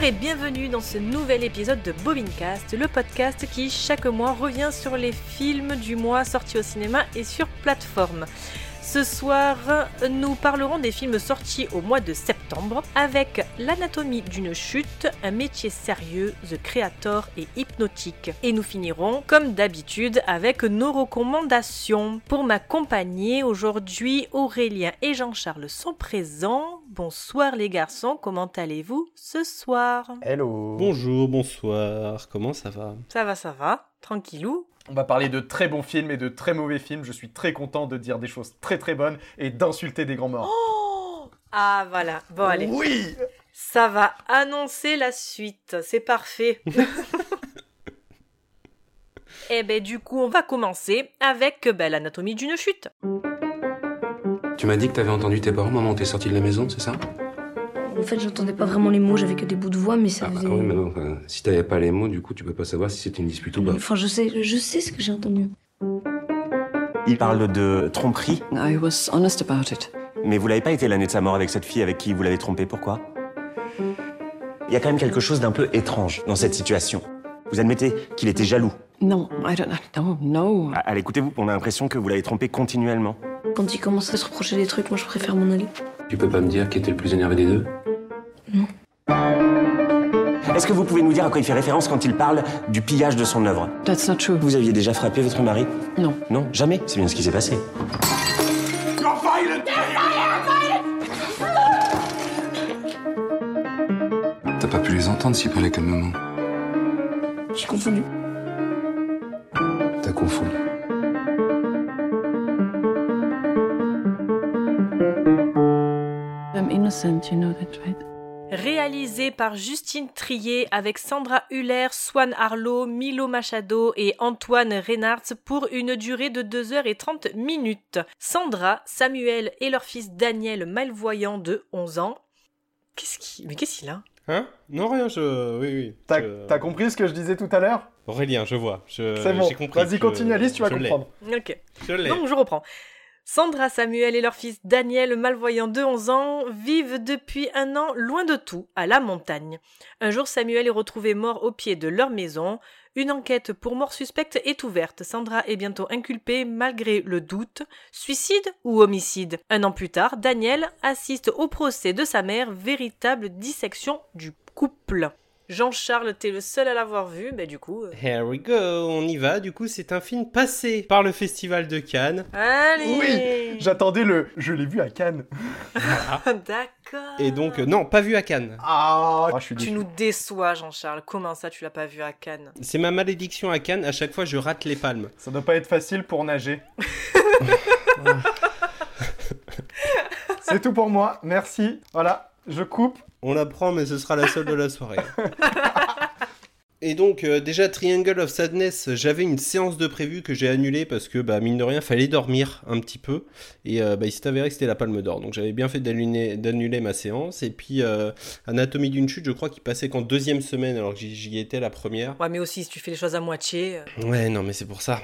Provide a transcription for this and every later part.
Et bienvenue dans ce nouvel épisode de Bobincast, le podcast qui chaque mois revient sur les films du mois sortis au cinéma et sur plateforme. Ce soir, nous parlerons des films sortis au mois de septembre avec L'anatomie d'une chute, un métier sérieux, The Creator et hypnotique. Et nous finirons, comme d'habitude, avec nos recommandations. Pour m'accompagner aujourd'hui, Aurélien et Jean-Charles sont présents. Bonsoir les garçons, comment allez-vous ce soir? Hello Bonjour, bonsoir, comment ça va? Ça va, ça va, tranquillou. On va parler de très bons films et de très mauvais films. Je suis très content de dire des choses très très bonnes et d'insulter des grands morts. Oh ah voilà, bon allez. Oui Ça va annoncer la suite, c'est parfait. Et ben du coup, on va commencer avec ben, l'anatomie d'une chute. Tu m'as dit que t'avais entendu tes parents moment où t'es sorti de la maison, c'est ça? En fait, j'entendais pas vraiment les mots, j'avais que des bouts de voix, mais ça ah, faisait. oui, mais non, enfin, si t'avais pas les mots, du coup, tu peux pas savoir si c'était une dispute ou pas. Enfin, je sais, je sais ce que j'ai entendu. Il parle de tromperie, I was honest about it. mais vous l'avez pas été l'année de sa mort avec cette fille avec qui vous l'avez trompé, pourquoi? Il y a quand même quelque chose d'un peu étrange dans cette situation. Vous admettez qu'il était jaloux. No, I don't know. No. Ah, Allez, écoutez-vous, on a l'impression que vous l'avez trompé continuellement. Quand il commence à se reprocher des trucs, moi je préfère m'en aller. Tu peux pas me dire qui était le plus énervé des deux? Est-ce que vous pouvez nous dire à quoi il fait référence quand il parle du pillage de son œuvre? That's not true. Vous aviez déjà frappé votre mari? Non. Non, jamais. C'est bien ce qui s'est passé. T'as pas pu les entendre s'ils parlaient calmement. J'ai confondu. T'as confondu. I'm innocent, you know that, right? Réalisé par Justine Trier avec Sandra Huller, Swan Arlo, Milo Machado et Antoine Reynards pour une durée de 2h30 minutes. Sandra, Samuel et leur fils Daniel malvoyant de 11 ans. Qu'est-ce qui... Mais qu'est-ce qu'il a? Hein Non, rien, je. Oui, oui. T'as je- compris ce que je disais tout à l'heure? Aurélien, je vois. Je... C'est bon. j'ai compris. Vas-y, continue Alice, tu vas comprendre. Ok. Je l'ai. Donc je reprends. Sandra, Samuel et leur fils Daniel, malvoyant de 11 ans, vivent depuis un an loin de tout, à la montagne. Un jour, Samuel est retrouvé mort au pied de leur maison. Une enquête pour mort suspecte est ouverte. Sandra est bientôt inculpée malgré le doute. Suicide ou homicide? Un an plus tard, Daniel assiste au procès de sa mère, véritable dissection du couple. Jean-Charles, t'es le seul à l'avoir vu, mais du coup... euh, Here we go, on y va. Du coup, c'est un film passé par le Festival de Cannes. Allez Oui J'attendais le... Je l'ai vu à Cannes. D'accord. Et donc, euh, non, pas vu à Cannes. Ah, je suis Tu déçu. nous déçois, Jean-Charles. Comment ça, tu l'as pas vu à Cannes? C'est ma malédiction à Cannes. À chaque fois, je rate les palmes. Ça doit pas être facile pour nager. C'est tout pour moi, merci. Voilà, je coupe. On la prend, mais ce sera la seule de la soirée. Et donc, euh, déjà, Triangle of Sadness, j'avais une séance de prévu que j'ai annulée parce que, bah, mine de rien, fallait dormir un petit peu. Et euh, bah, il s'est avéré que c'était la palme d'or. Donc, j'avais bien fait d'annuler ma séance. Et puis, euh, Anatomie d'une chute, je crois qu'il passait qu'en deuxième semaine alors que j'y- j'y étais la première. Ouais, mais aussi, si tu fais les choses à moitié... euh, Ouais, non, mais c'est pour ça.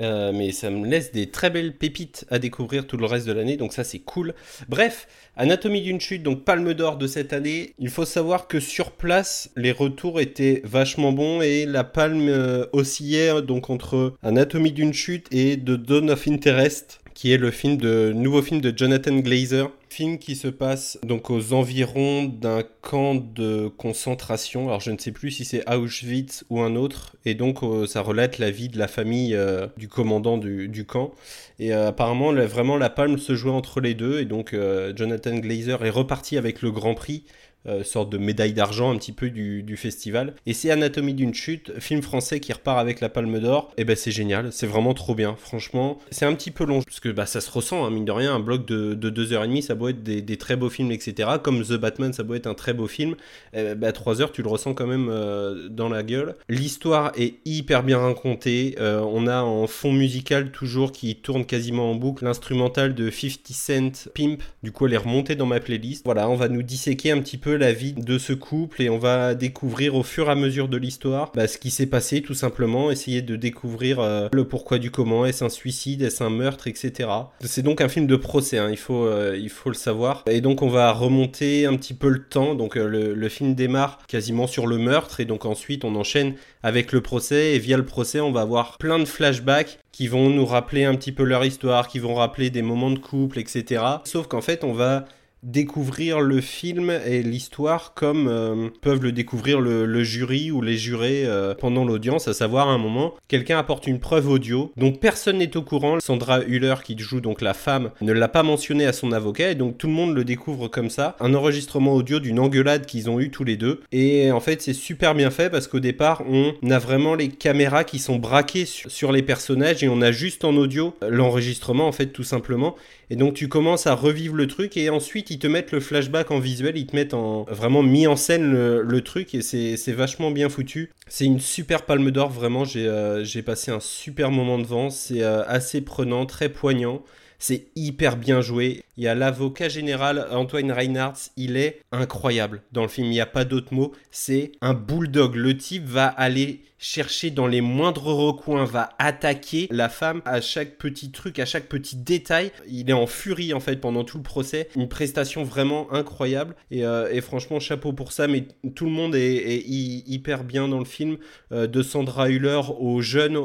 Euh, mais ça me laisse des très belles pépites à découvrir tout le reste de l'année, donc ça c'est cool. Bref, Anatomie d'une chute, donc Palme d'Or de cette année. Il faut savoir que sur place, les retours étaient vachement bons et la palme euh, oscillait donc entre Anatomie d'une chute et The Dawn of Interest, qui est le film de nouveau film de Jonathan Glazer. Film qui se passe donc aux environs d'un camp de concentration. Alors je ne sais plus si c'est Auschwitz ou un autre. Et donc euh, ça relate la vie de la famille euh, du commandant du, camp. Et euh, apparemment vraiment la palme se jouait entre les deux. Et donc Jonathan Glazer est reparti avec le Grand Prix. Euh, sorte de médaille d'argent un petit peu du, festival. Et c'est Anatomie d'une chute, film français qui repart avec la Palme d'Or. Et ben c'est génial, c'est vraiment trop bien, franchement. C'est un petit peu long, parce que bah, ça se ressent, hein, mine de rien, un bloc de, de 2h30, ça doit être des, très beaux films, etc. Comme The Batman, ça doit être un très beau film. Eh bah, 3 heures, tu le ressens quand même euh, dans la gueule. L'histoire est hyper bien racontée. Euh, on a en fond musical toujours qui tourne quasiment en boucle l'instrumental de 50 Cent Pimp. Du coup, elle est remontée dans ma playlist. Voilà, on va nous disséquer un petit peu la vie de ce couple et on va découvrir au fur et à mesure de l'histoire bah, ce qui s'est passé tout simplement, essayer de découvrir euh, le pourquoi du comment, est-ce un suicide, est-ce un meurtre, etc. C'est donc un film de procès, hein, il, faut, euh, il faut le savoir. Et donc on va remonter un petit peu le temps, donc euh, le, le film démarre quasiment sur le meurtre et donc ensuite on enchaîne avec le procès et via le procès on va avoir plein de flashbacks qui vont nous rappeler un petit peu leur histoire, qui vont rappeler des moments de couple, etc. Sauf qu'en fait, on va découvrir le film et l'histoire comme euh, peuvent le découvrir le, jury ou les jurés euh, pendant l'audience, à savoir à un moment, quelqu'un apporte une preuve audio dont personne n'est au courant. Sandra Hüller, qui joue donc la femme, ne l'a pas mentionné à son avocat et donc tout le monde le découvre comme ça. Un enregistrement audio d'une engueulade qu'ils ont eu tous les deux. Et en fait, c'est super bien fait parce qu'au départ, on a vraiment les caméras qui sont braquées sur, sur les personnages et on a juste en audio l'enregistrement en fait tout simplement. Et donc tu commences à revivre le truc et ensuite ils te mettent le flashback en visuel, ils te mettent en vraiment mis en scène le, truc et c'est vachement bien foutu. C'est une super palme d'or, vraiment j'ai euh, passé un super moment devant, c'est euh, assez prenant, très poignant. C'est hyper bien joué. Il y a l'avocat général Antoine Reinhardt, il est incroyable dans le film. Il n'y a pas d'autre mot. C'est un bulldog. Le type va aller chercher dans les moindres recoins, va attaquer la femme à chaque petit truc, à chaque petit détail. Il est en furie en fait pendant tout le procès. Une prestation vraiment incroyable et, euh, franchement chapeau pour ça. Mais tout le monde est, est hy- hyper bien dans le film, euh, de Sandra Hüller au jeune,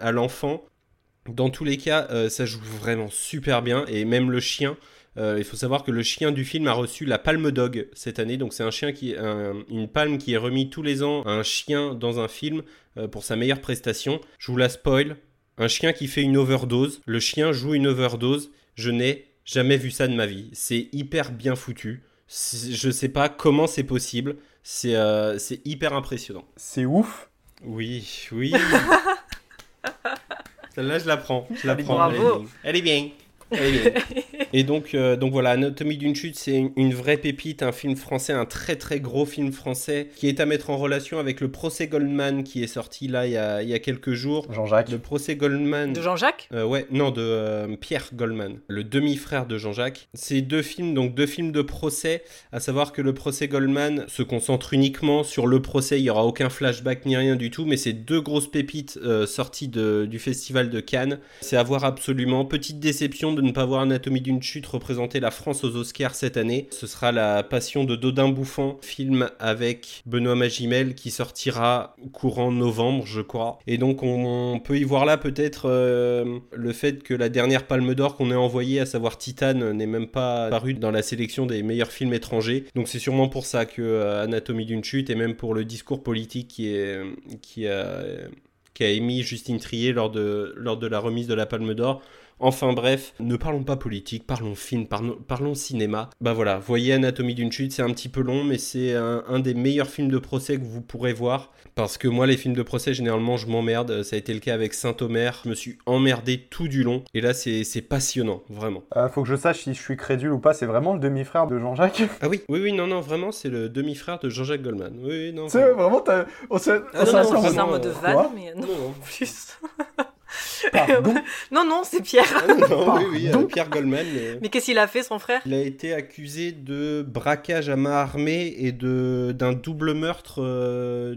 à l'enfant. Dans tous les cas, euh, ça joue vraiment super bien et même le chien. euh, il faut savoir que le chien du film a reçu la Palme Dog cette année, donc c'est un chien qui, un- une palme qui est remis tous les ans à un chien dans un film euh, pour sa meilleure prestation. Je vous la spoil. Un chien qui fait une overdose. Le chien joue une overdose. Je n'ai jamais vu ça de ma vie. C'est hyper bien foutu. Je sais pas comment c'est possible. C'est euh, c'est hyper impressionnant. C'est ouf. Oui, oui. Celle-là, je la prends. Je la prends. Bravo. Elle est bien. Bien. Et donc, euh, donc voilà, Anatomie d'une chute, c'est une, une vraie pépite, un film français, un très très gros film français qui est à mettre en relation avec le procès Goldman qui est sorti là il y a, il y a quelques jours. Jean-Jacques. Le procès Goldman. De Jean-Jacques? Euh, ouais, non, de euh, Pierre Goldman, le demi-frère de Jean-Jacques. C'est deux films, donc deux films de procès, à savoir que le procès Goldman se concentre uniquement sur le procès, il n'y aura aucun flashback ni rien du tout, mais c'est deux grosses pépites euh, sorties de- du festival de Cannes. C'est à voir absolument. Petite déception de ne pas voir Anatomie d'une chute représenter la France aux Oscars cette année. Ce sera La Passion de Dodin Bouffant, film avec Benoît Magimel qui sortira courant novembre, je crois. Et donc on, peut y voir là peut-être euh, le fait que la dernière Palme d'Or qu'on ait envoyée, à savoir Titane, n'est même pas paru dans la sélection des meilleurs films étrangers. Donc c'est sûrement pour ça que euh, Anatomie d'une chute et même pour le discours politique qui a émis Justine Trier lors de la remise de la Palme d'Or. Enfin bref, ne parlons pas politique, parlons film, parlons, parlons cinéma. Bah voilà, voyez Anatomie d'une chute, c'est un petit peu long, mais c'est un, un des meilleurs films de procès que vous pourrez voir. Parce que moi, les films de procès, généralement, je m'emmerde. Ça a été le cas avec Saint-Omer. Je me suis emmerdé tout du long. Et là, c'est passionnant, vraiment. Euh, faut que je sache si je suis crédule ou pas. C'est vraiment le demi-frère de Jean-Jacques? Ah oui, oui, oui, non, non, vraiment, c'est le demi-frère de Jean-Jacques Goldman. Oui, oui, non. C'est vraiment. on s'est. Ah on s'est non, non, en mode, euh, van, mais non, Non, non. plus. Pardon. non, non, c'est Pierre. Ah non, non, oui, oui, euh. Pierre Goldman. mais- Mais qu'est-ce qu'il a fait, son frère? Il a été accusé de braquage à main armée et de d'un double meurtre euh,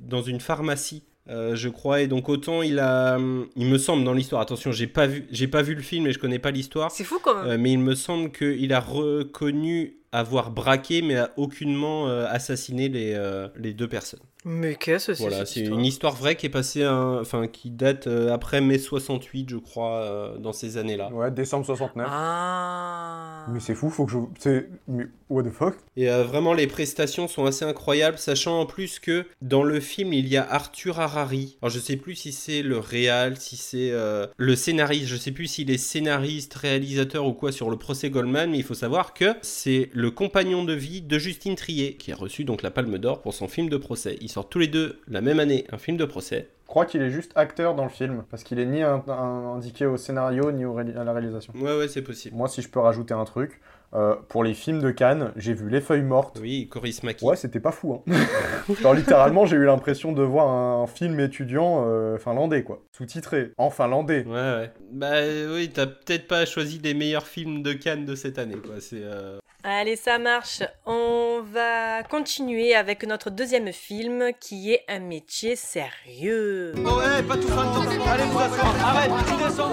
dans une pharmacie. euh, je crois et donc autant il a hum, il me semble dans l'histoire attention j'ai pas vu j'ai pas vu le film et je connais pas l'histoire C'est fou quand même. euh, mais il me semble qu'il a reconnu avoir braqué mais a aucunement euh, assassiné les, euh, les deux personnes Mais qu'est-ce que c'est voilà c'est histoire une histoire vraie qui est passée un- enfin qui date euh, après mai 68 je crois euh, dans ces années là Ouais, décembre 69. Ah. Mais c'est fou, faut que je. C'est. Mais what the fuck? Et euh, vraiment, les prestations sont assez incroyables, sachant en plus que dans le film, il y a Arthur Harari. Alors, je sais plus si c'est le réal, si c'est euh, le scénariste, je sais plus s'il est scénariste, réalisateur ou quoi sur le procès Goldman, mais il faut savoir que c'est le compagnon de vie de Justine Trier, qui a reçu donc la Palme d'Or pour son film de procès. Ils sortent tous les deux la même année un film de procès. Je crois qu'il est juste acteur dans le film. Parce qu'il est ni un- un- indiqué au scénario ni au à la réalisation. Ouais, ouais, c'est possible. Moi, si je peux rajouter un truc, Euh, pour les films de Cannes, j'ai vu Les Feuilles Mortes. Oui, Coris Maki. Ouais, c'était pas fou. Hein. Genre littéralement, j'ai eu l'impression de voir un film étudiant euh, finlandais, quoi. Sous-titré, en finlandais. Ouais, ouais. Bah oui, t'as peut-être pas choisi les meilleurs films de Cannes de cette année, quoi. C'est. euh, Allez, ça marche. On va continuer avec notre deuxième film qui est un métier sérieux.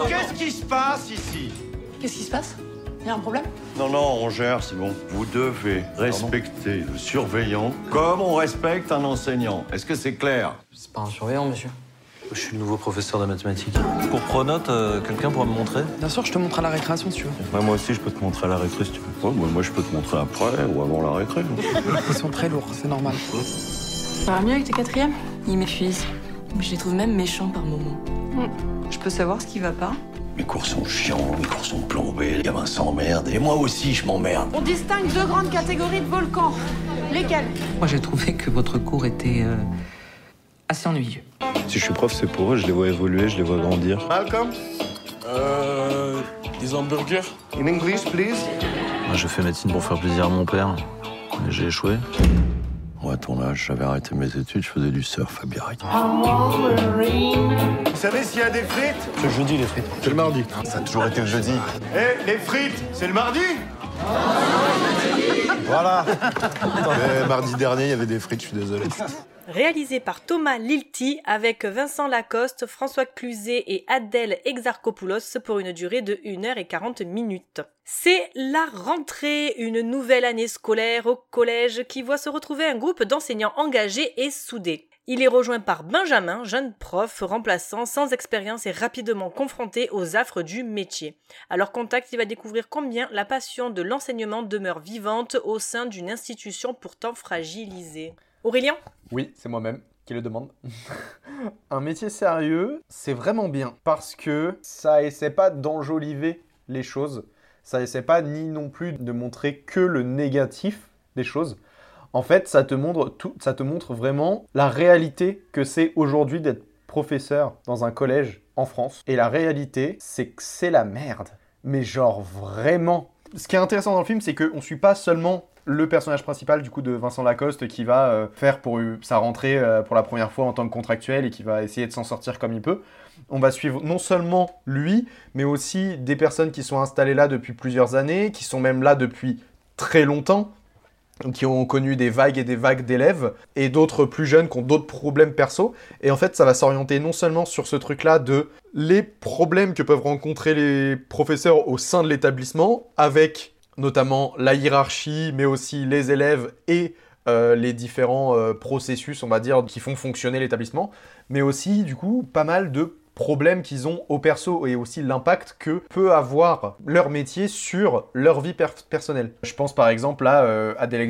Qu'est-ce qui se passe ici? Qu'est-ce qui se passe? Il y a un problème? Non, non, on gère, c'est bon. Vous devez respecter le surveillant comme on respecte un enseignant. Est-ce que c'est clair? C'est pas un surveillant, monsieur. Je suis le nouveau professeur de mathématiques. Pour Pronote, euh, quelqu'un pourra me montrer? Bien sûr, je te montre à la récréation si tu veux. Ouais, Moi aussi, je peux te montrer à la récré si tu veux. Ouais, moi, moi, je peux te montrer après ou avant la récré. Ils sont très lourds, c'est normal. Ça va mieux avec tes quatrièmes? Ils m'épuisent. Je les trouve même méchants par moments. Je peux savoir ce qui va pas? Mes cours sont chiants, mes cours sont plombés, les gamins s'emmerdent, et moi aussi, je m'emmerde. On distingue deux grandes catégories de volcans. Lesquels? Moi, j'ai trouvé que votre cours était euh, assez ennuyeux. Si je suis prof, c'est pour eux. Je les vois évoluer, je les vois grandir. Malcolm Euh. Des hamburgers In English, please Moi, je fais médecine pour faire plaisir à mon père. Mais j'ai échoué. Ouais, à ton âge, j'avais arrêté mes études, je faisais du surf à Biarritz. Vous savez s'il y a des frites? C'est jeudi, les frites. C'est le mardi. Ça a toujours été le jeudi. Eh, les frites, c'est le mardi Voilà mardi dernier, il y avait des frites, je suis désolé. Réalisé par Thomas Lilti avec Vincent Lacoste, François Cluzet et Adèle Exarchopoulos pour une durée de 1h40 minutes. C'est la rentrée, une nouvelle année scolaire au collège qui voit se retrouver un groupe d'enseignants engagés et soudés. Il est rejoint par Benjamin, jeune prof remplaçant sans expérience et rapidement confronté aux affres du métier. À leur contact, il va découvrir combien la passion de l'enseignement demeure vivante au sein d'une institution pourtant fragilisée. Aurélien? Oui, c'est moi-même qui le demande. un métier sérieux, c'est vraiment bien parce que ça essaie pas d'enjoliver les choses. Ça essaie pas ni non plus de montrer que le négatif des choses. En fait, ça te montre ça te montre vraiment la réalité que c'est aujourd'hui d'être professeur dans un collège en France. Et la réalité, c'est que c'est la merde. Mais genre vraiment. Ce qui est intéressant dans le film, c'est qu'on suit pas seulement le personnage principal du coup de Vincent Lacoste qui va euh, faire pour sa rentrée euh, pour la première fois en tant que contractuel et qui va essayer de s'en sortir comme il peut. On va suivre non seulement lui, mais aussi des personnes qui sont installées là depuis plusieurs années, qui sont même là depuis très longtemps, qui ont connu des vagues et des vagues d'élèves, et d'autres plus jeunes qui ont d'autres problèmes perso. Et en fait, ça va s'orienter non seulement sur ce truc-là de les problèmes que peuvent rencontrer les professeurs au sein de l'établissement, avec notamment la hiérarchie, mais aussi les élèves et euh, les différents euh, processus, on va dire, qui font fonctionner l'établissement, mais aussi, du coup, pas mal de problèmes qu'ils ont au perso et aussi l'impact que peut avoir leur métier sur leur vie per- personnelle. Je pense par exemple à euh, Adèle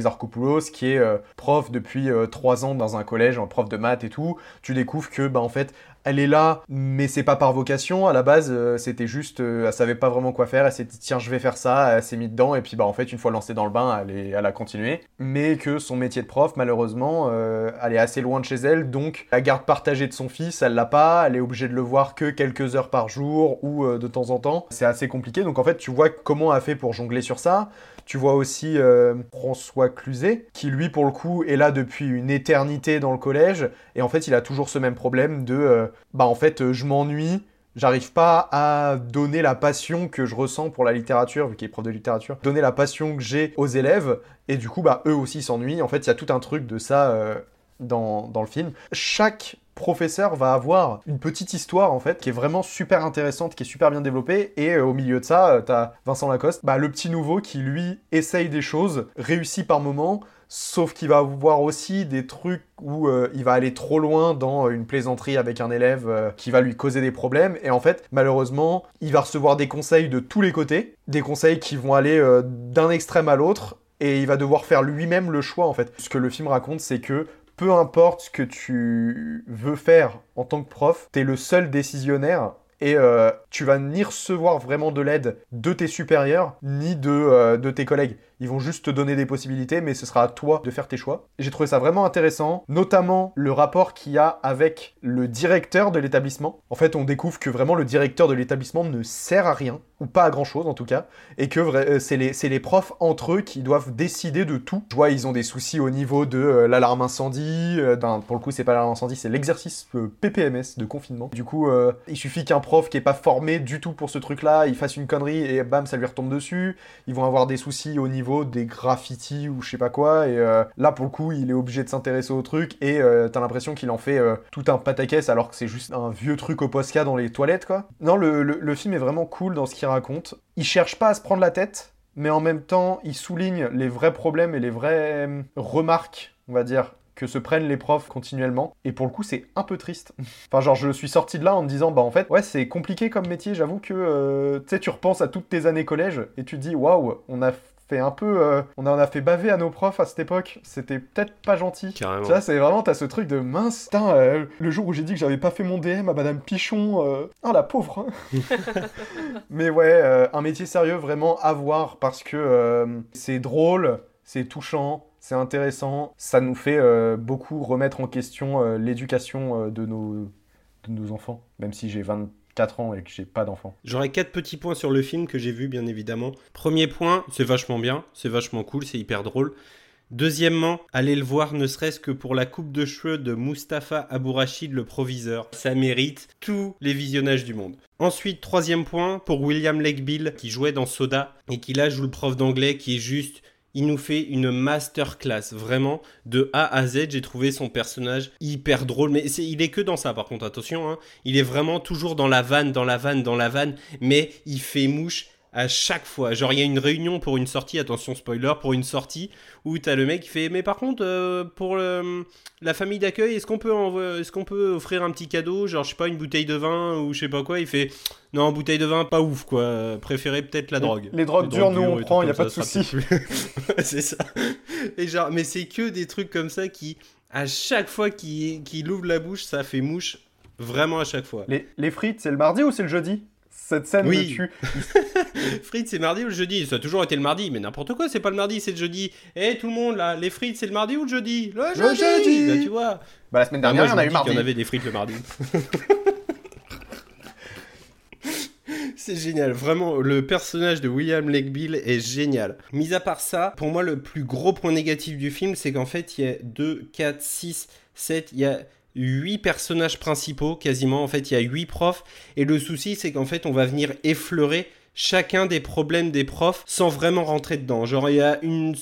qui est euh, prof depuis euh, trois ans dans un collège, prof de maths et tout. Tu découvres que bah en fait elle est là, mais c'est pas par vocation. À la base, euh, c'était juste, euh, elle savait pas vraiment quoi faire. Elle s'est dit tiens, je vais faire ça. Elle s'est mise dedans et puis bah en fait, une fois lancée dans le bain, elle, est- a continué. Mais que son métier de prof, malheureusement, euh, elle est assez loin de chez elle. Donc la garde partagée de son fils, elle l'a pas. Elle est obligée de le voir que quelques heures par jour ou de temps en temps. C'est assez compliqué. Donc en fait, tu vois comment elle a fait pour jongler sur ça. Tu vois aussi euh, François Cluzet, qui lui, pour le coup, est là depuis une éternité dans le collège. Et en fait, il a toujours ce même problème de, euh, bah en fait, euh, je m'ennuie. J'arrive pas à donner la passion que je ressens pour la littérature, vu qu'il est prof de littérature, donner la passion que j'ai aux élèves, et du coup, bah, eux aussi s'ennuient. En fait, il y a tout un truc de ça dans, dans le film. Chaque professeur va avoir une petite histoire en fait qui est vraiment super intéressante, qui est super bien développée et euh, au milieu de ça, euh, t'as Vincent Lacoste, bah, le petit nouveau qui lui essaye des choses, réussit par moments, sauf qu'il va avoir aussi des trucs où euh, il va aller trop loin dans euh, une plaisanterie avec un élève qui va lui causer des problèmes et en fait malheureusement il va recevoir des conseils de tous les côtés, des conseils qui vont aller d'un extrême à l'autre et il va devoir faire lui-même le choix en fait. Ce que le film raconte c'est que peu importe ce que tu veux faire en tant que prof, t'es le seul décisionnaire et euh, tu vas ni recevoir vraiment de l'aide de tes supérieurs ni de, euh, de tes collègues. Ils vont juste te donner des possibilités, mais ce sera à toi de faire tes choix. J'ai trouvé ça vraiment intéressant, notamment le rapport qu'il y a avec le directeur de l'établissement. En fait, on découvre que vraiment le directeur de l'établissement ne sert à rien, ou pas à grand chose en tout cas, et que euh, c'est les, profs entre eux qui doivent décider de tout. Je vois, ils ont des soucis au niveau de euh, l'alarme incendie, euh, pour le coup, c'est pas l'alarme incendie, c'est l'exercice PPMS de confinement. Du coup, il suffit qu'un prof qui est pas formé du tout pour ce truc-là, il fasse une connerie et bam, ça lui retombe dessus. Ils vont avoir des soucis au niveau des graffitis ou je sais pas quoi, et là, pour le coup, il est obligé de s'intéresser au truc et t'as l'impression qu'il en fait tout un pataquès alors que c'est juste un vieux truc au Posca dans les toilettes, quoi. Non, le, le film est vraiment cool dans ce qu'il raconte. Il cherche pas à se prendre la tête, mais en même temps, il souligne les vrais problèmes et les vraies euh, remarques, on va dire, que se prennent les profs continuellement. Et pour le coup, c'est un peu triste. enfin, genre, je suis sorti de là en me disant, bah en fait, ouais, c'est compliqué comme métier. J'avoue que, euh, tu sais, tu repenses à toutes tes années collège et tu te dis, waouh, on a un peu. Euh, on en a fait baver à nos profs à cette époque. C'était peut-être pas gentil. Carrément. Ça, c'est vraiment, t'as ce truc de mince. Putain, euh, le jour où j'ai dit que j'avais pas fait mon DM à Madame Pichon. Euh, oh la pauvre. Mais ouais, un métier sérieux vraiment à voir parce que c'est drôle, c'est touchant. C'est intéressant, ça nous fait beaucoup remettre en question l'éducation de, nos, de nos enfants, même si j'ai 20, 4 ans et que j'ai pas d'enfant. J'aurais quatre petits points sur le film que j'ai vu bien évidemment. Premier point, c'est vachement bien, c'est vachement cool, c'est hyper drôle. Deuxièmement, allez le voir ne serait-ce que pour la coupe de cheveux de Mustapha Abourachid, le proviseur. Ça mérite tous les visionnages du monde. Ensuite, troisième point, pour William Lake Bill, qui jouait dans Soda, et qui là joue le prof d'anglais, qui est juste il nous fait une masterclass, vraiment, de A à Z. J'ai trouvé son personnage hyper drôle, mais il est que dans ça, par contre, attention, hein. il est vraiment toujours dans la vanne, dans la vanne, dans la vanne, mais il fait mouche à chaque fois. Genre, il y a une réunion pour une sortie, attention spoiler, pour une sortie, où t'as le mec qui fait Mais par contre, euh, pour la famille d'accueil, est-ce qu'on peut, est qu'on peut offrir un petit cadeau Genre, je sais pas, une bouteille de vin ou je sais pas quoi Il fait Non, bouteille de vin, pas ouf quoi. Préférez peut-être la drogue. Les, drogues dures, nous on prend, il a pas de souci. c'est ça. Et genre, mais c'est que des trucs comme ça qui, à chaque fois qu'il ouvre la bouche, ça fait mouche. Vraiment à chaque fois. Les, les frites, c'est le mardi ou c'est le jeudi? Cette scène oui. me tue. frites, c'est mardi ou le jeudi? Ça a toujours été le mardi, mais n'importe quoi, c'est pas le mardi, c'est le jeudi. Eh, tout le monde, là, les frites, c'est le mardi ou le jeudi? Le, jeudi, Bah, tu vois. Bah, la semaine dernière, bah, on a eu mardi. En avait des frites le mardi. C'est génial, vraiment, le personnage de William Lake Bill est génial. Mis à part ça, pour moi, le plus gros point négatif du film, c'est qu'en fait, il y a 2, 4, 6, 7, il y a 8 personnages principaux quasiment. En fait, il y a 8 profs. Et le souci, c'est qu'en fait, on va venir effleurer chacun des problèmes des profs sans vraiment rentrer dedans. Genre, il y a une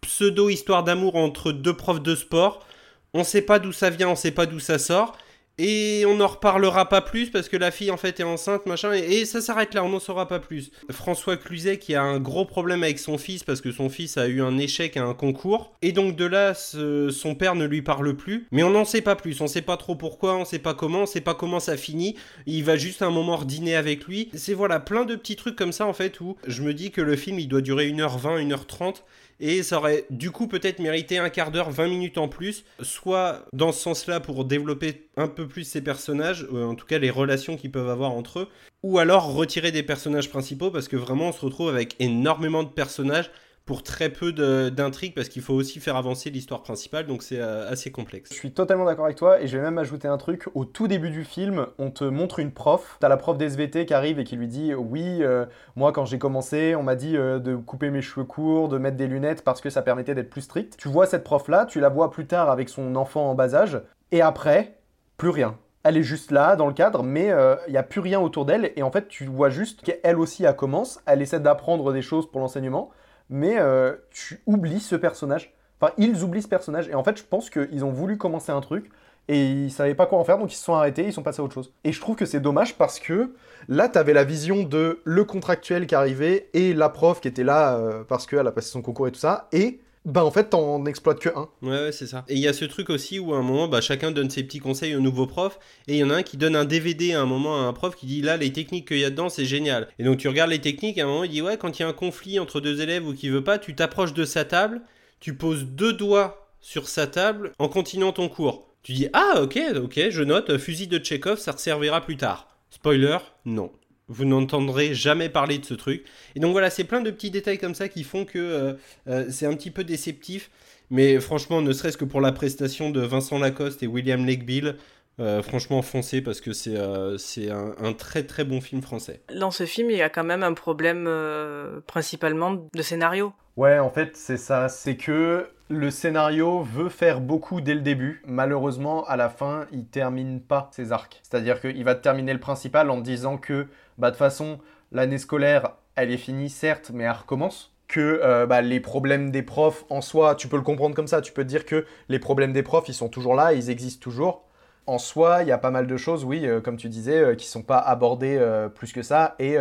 pseudo-histoire d'amour entre deux profs de sport. On sait pas d'où ça vient, on sait pas d'où ça sort. Et on n'en reparlera pas plus parce que la fille en fait est enceinte, machin, et, ça s'arrête là, on n'en saura pas plus. François Cluzet qui a un gros problème avec son fils parce que son fils a eu un échec à un concours, et donc de là, son père ne lui parle plus, mais on n'en sait pas plus, on sait pas trop pourquoi, on sait pas comment, on sait pas comment ça finit, il va juste un moment dîner avec lui. C'est voilà, plein de petits trucs comme ça en fait où je me dis que le film il doit durer 1h20, 1h30, et ça aurait du coup peut-être mérité un quart d'heure, 20 minutes en plus, soit dans ce sens-là pour développer un peu plus ces personnages, euh, en tout cas les relations qu'ils peuvent avoir entre eux, ou alors retirer des personnages principaux parce que vraiment on se retrouve avec énormément de personnages pour très peu d'intrigues parce qu'il faut aussi faire avancer l'histoire principale, donc c'est euh, assez complexe. Je suis totalement d'accord avec toi et je vais même ajouter un truc. Au tout début du film, on te montre une prof. T'as la prof d'SVT qui arrive et qui lui dit Oui, euh, moi quand j'ai commencé, on m'a dit euh, de couper mes cheveux courts, de mettre des lunettes parce que ça permettait d'être plus strict. Tu vois cette prof-là, tu la vois plus tard avec son enfant en bas âge et après, plus rien elle est juste là dans le cadre, mais il n'y a plus rien autour d'elle. Et en fait, tu vois juste qu'elle aussi, elle commence, elle essaie d'apprendre des choses pour l'enseignement, mais euh, tu oublies ce personnage. Enfin, ils oublient ce personnage. Et en fait, je pense qu'ils ont voulu commencer un truc et ils savaient pas quoi en faire, donc ils se sont arrêtés, ils sont passés à autre chose. Et je trouve que c'est dommage parce que là, tu avais la vision de le contractuel qui arrivait et la prof qui était là euh, parce qu'elle a passé son concours et tout ça, et bah en fait t'en exploites que un. Ouais, ouais c'est ça. Et il y a ce truc aussi où à un moment bah, chacun donne ses petits conseils au nouveau prof et il y en a un qui donne un DVD à un moment à un prof qui dit là les techniques qu'il y a dedans c'est génial. Et donc tu regardes les techniques et à un moment il dit ouais quand il y a un conflit entre deux élèves ou qui veut pas tu t'approches de sa table, tu poses deux doigts sur sa table en continuant ton cours. Tu dis ah ok ok je note fusil de Chekhov ça servira plus tard. Spoiler non. Vous n'entendrez jamais parler de ce truc. Et donc voilà, c'est plein de petits détails comme ça qui font que euh, euh, c'est un petit peu déceptif. Mais franchement, ne serait-ce que pour la prestation de Vincent Lacoste et William Legbill, euh, franchement, foncez parce que c'est euh, c'est un, un très très bon film français. Dans ce film, il y a quand même un problème euh, principalement de scénario. Ouais, en fait, c'est ça. C'est que le scénario veut faire beaucoup dès le début. Malheureusement, à la fin, il termine pas ses arcs. C'est-à-dire qu'il va terminer le principal en disant que, bah, de façon, l'année scolaire, elle est finie, certes, mais elle recommence. Que euh, bah, les problèmes des profs, en soi, tu peux le comprendre comme ça. Tu peux te dire que les problèmes des profs, ils sont toujours là, ils existent toujours. En soi, il y a pas mal de choses, oui, euh, comme tu disais, euh, qui sont pas abordées euh, plus que ça et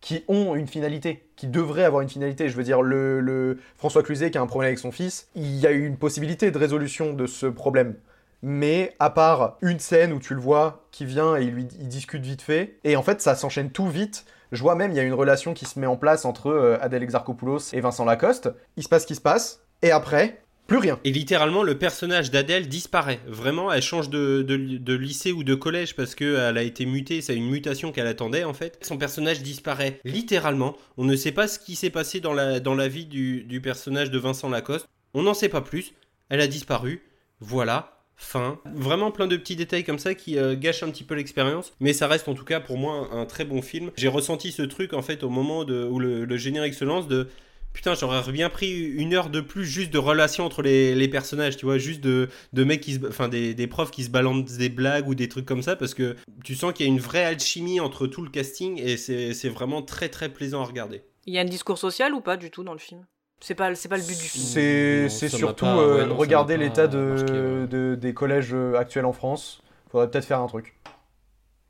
qui ont une finalité, qui devraient avoir une finalité. Je veux dire, le, François Cluzet qui a un problème avec son fils, il y a eu une possibilité de résolution de ce problème. Mais à part une scène où tu le vois qui vient et il, lui, il discute vite fait, et en fait ça s'enchaîne tout vite. Je vois même, il y a une relation qui se met en place entre euh, Adèle Exarchopoulos et Vincent Lacoste. Il se passe ce qui se passe, et après, plus rien. Et littéralement, le personnage d'Adèle disparaît. Vraiment, elle change de, de, lycée ou de collège parce qu'elle a été mutée. C'est une mutation qu'elle attendait en fait. Son personnage disparaît littéralement. On ne sait pas ce qui s'est passé dans la, dans la vie du, du personnage de Vincent Lacoste. On n'en sait pas plus. Elle a disparu. Voilà. Fin. Vraiment plein de petits détails comme ça qui euh, gâchent un petit peu l'expérience. Mais ça reste en tout cas pour moi un, un très bon film. J'ai ressenti ce truc en fait au moment de, où le, le générique se lance de Putain, j'aurais bien pris une heure de plus juste de relation entre les, les personnages, tu vois, juste de, de mecs qui se. Enfin, des, des profs qui se balancent des blagues ou des trucs comme ça, parce que tu sens qu'il y a une vraie alchimie entre tout le casting et c'est c'est vraiment très très plaisant à regarder. Il y a un discours social ou pas du tout dans le film? C'est pas, c'est pas le but du film. C'est surtout pas- euh, ouais, non, ça regarder l'état de, marqué, ouais. de- des collèges euh, actuels en France. Faudrait peut-être faire un truc.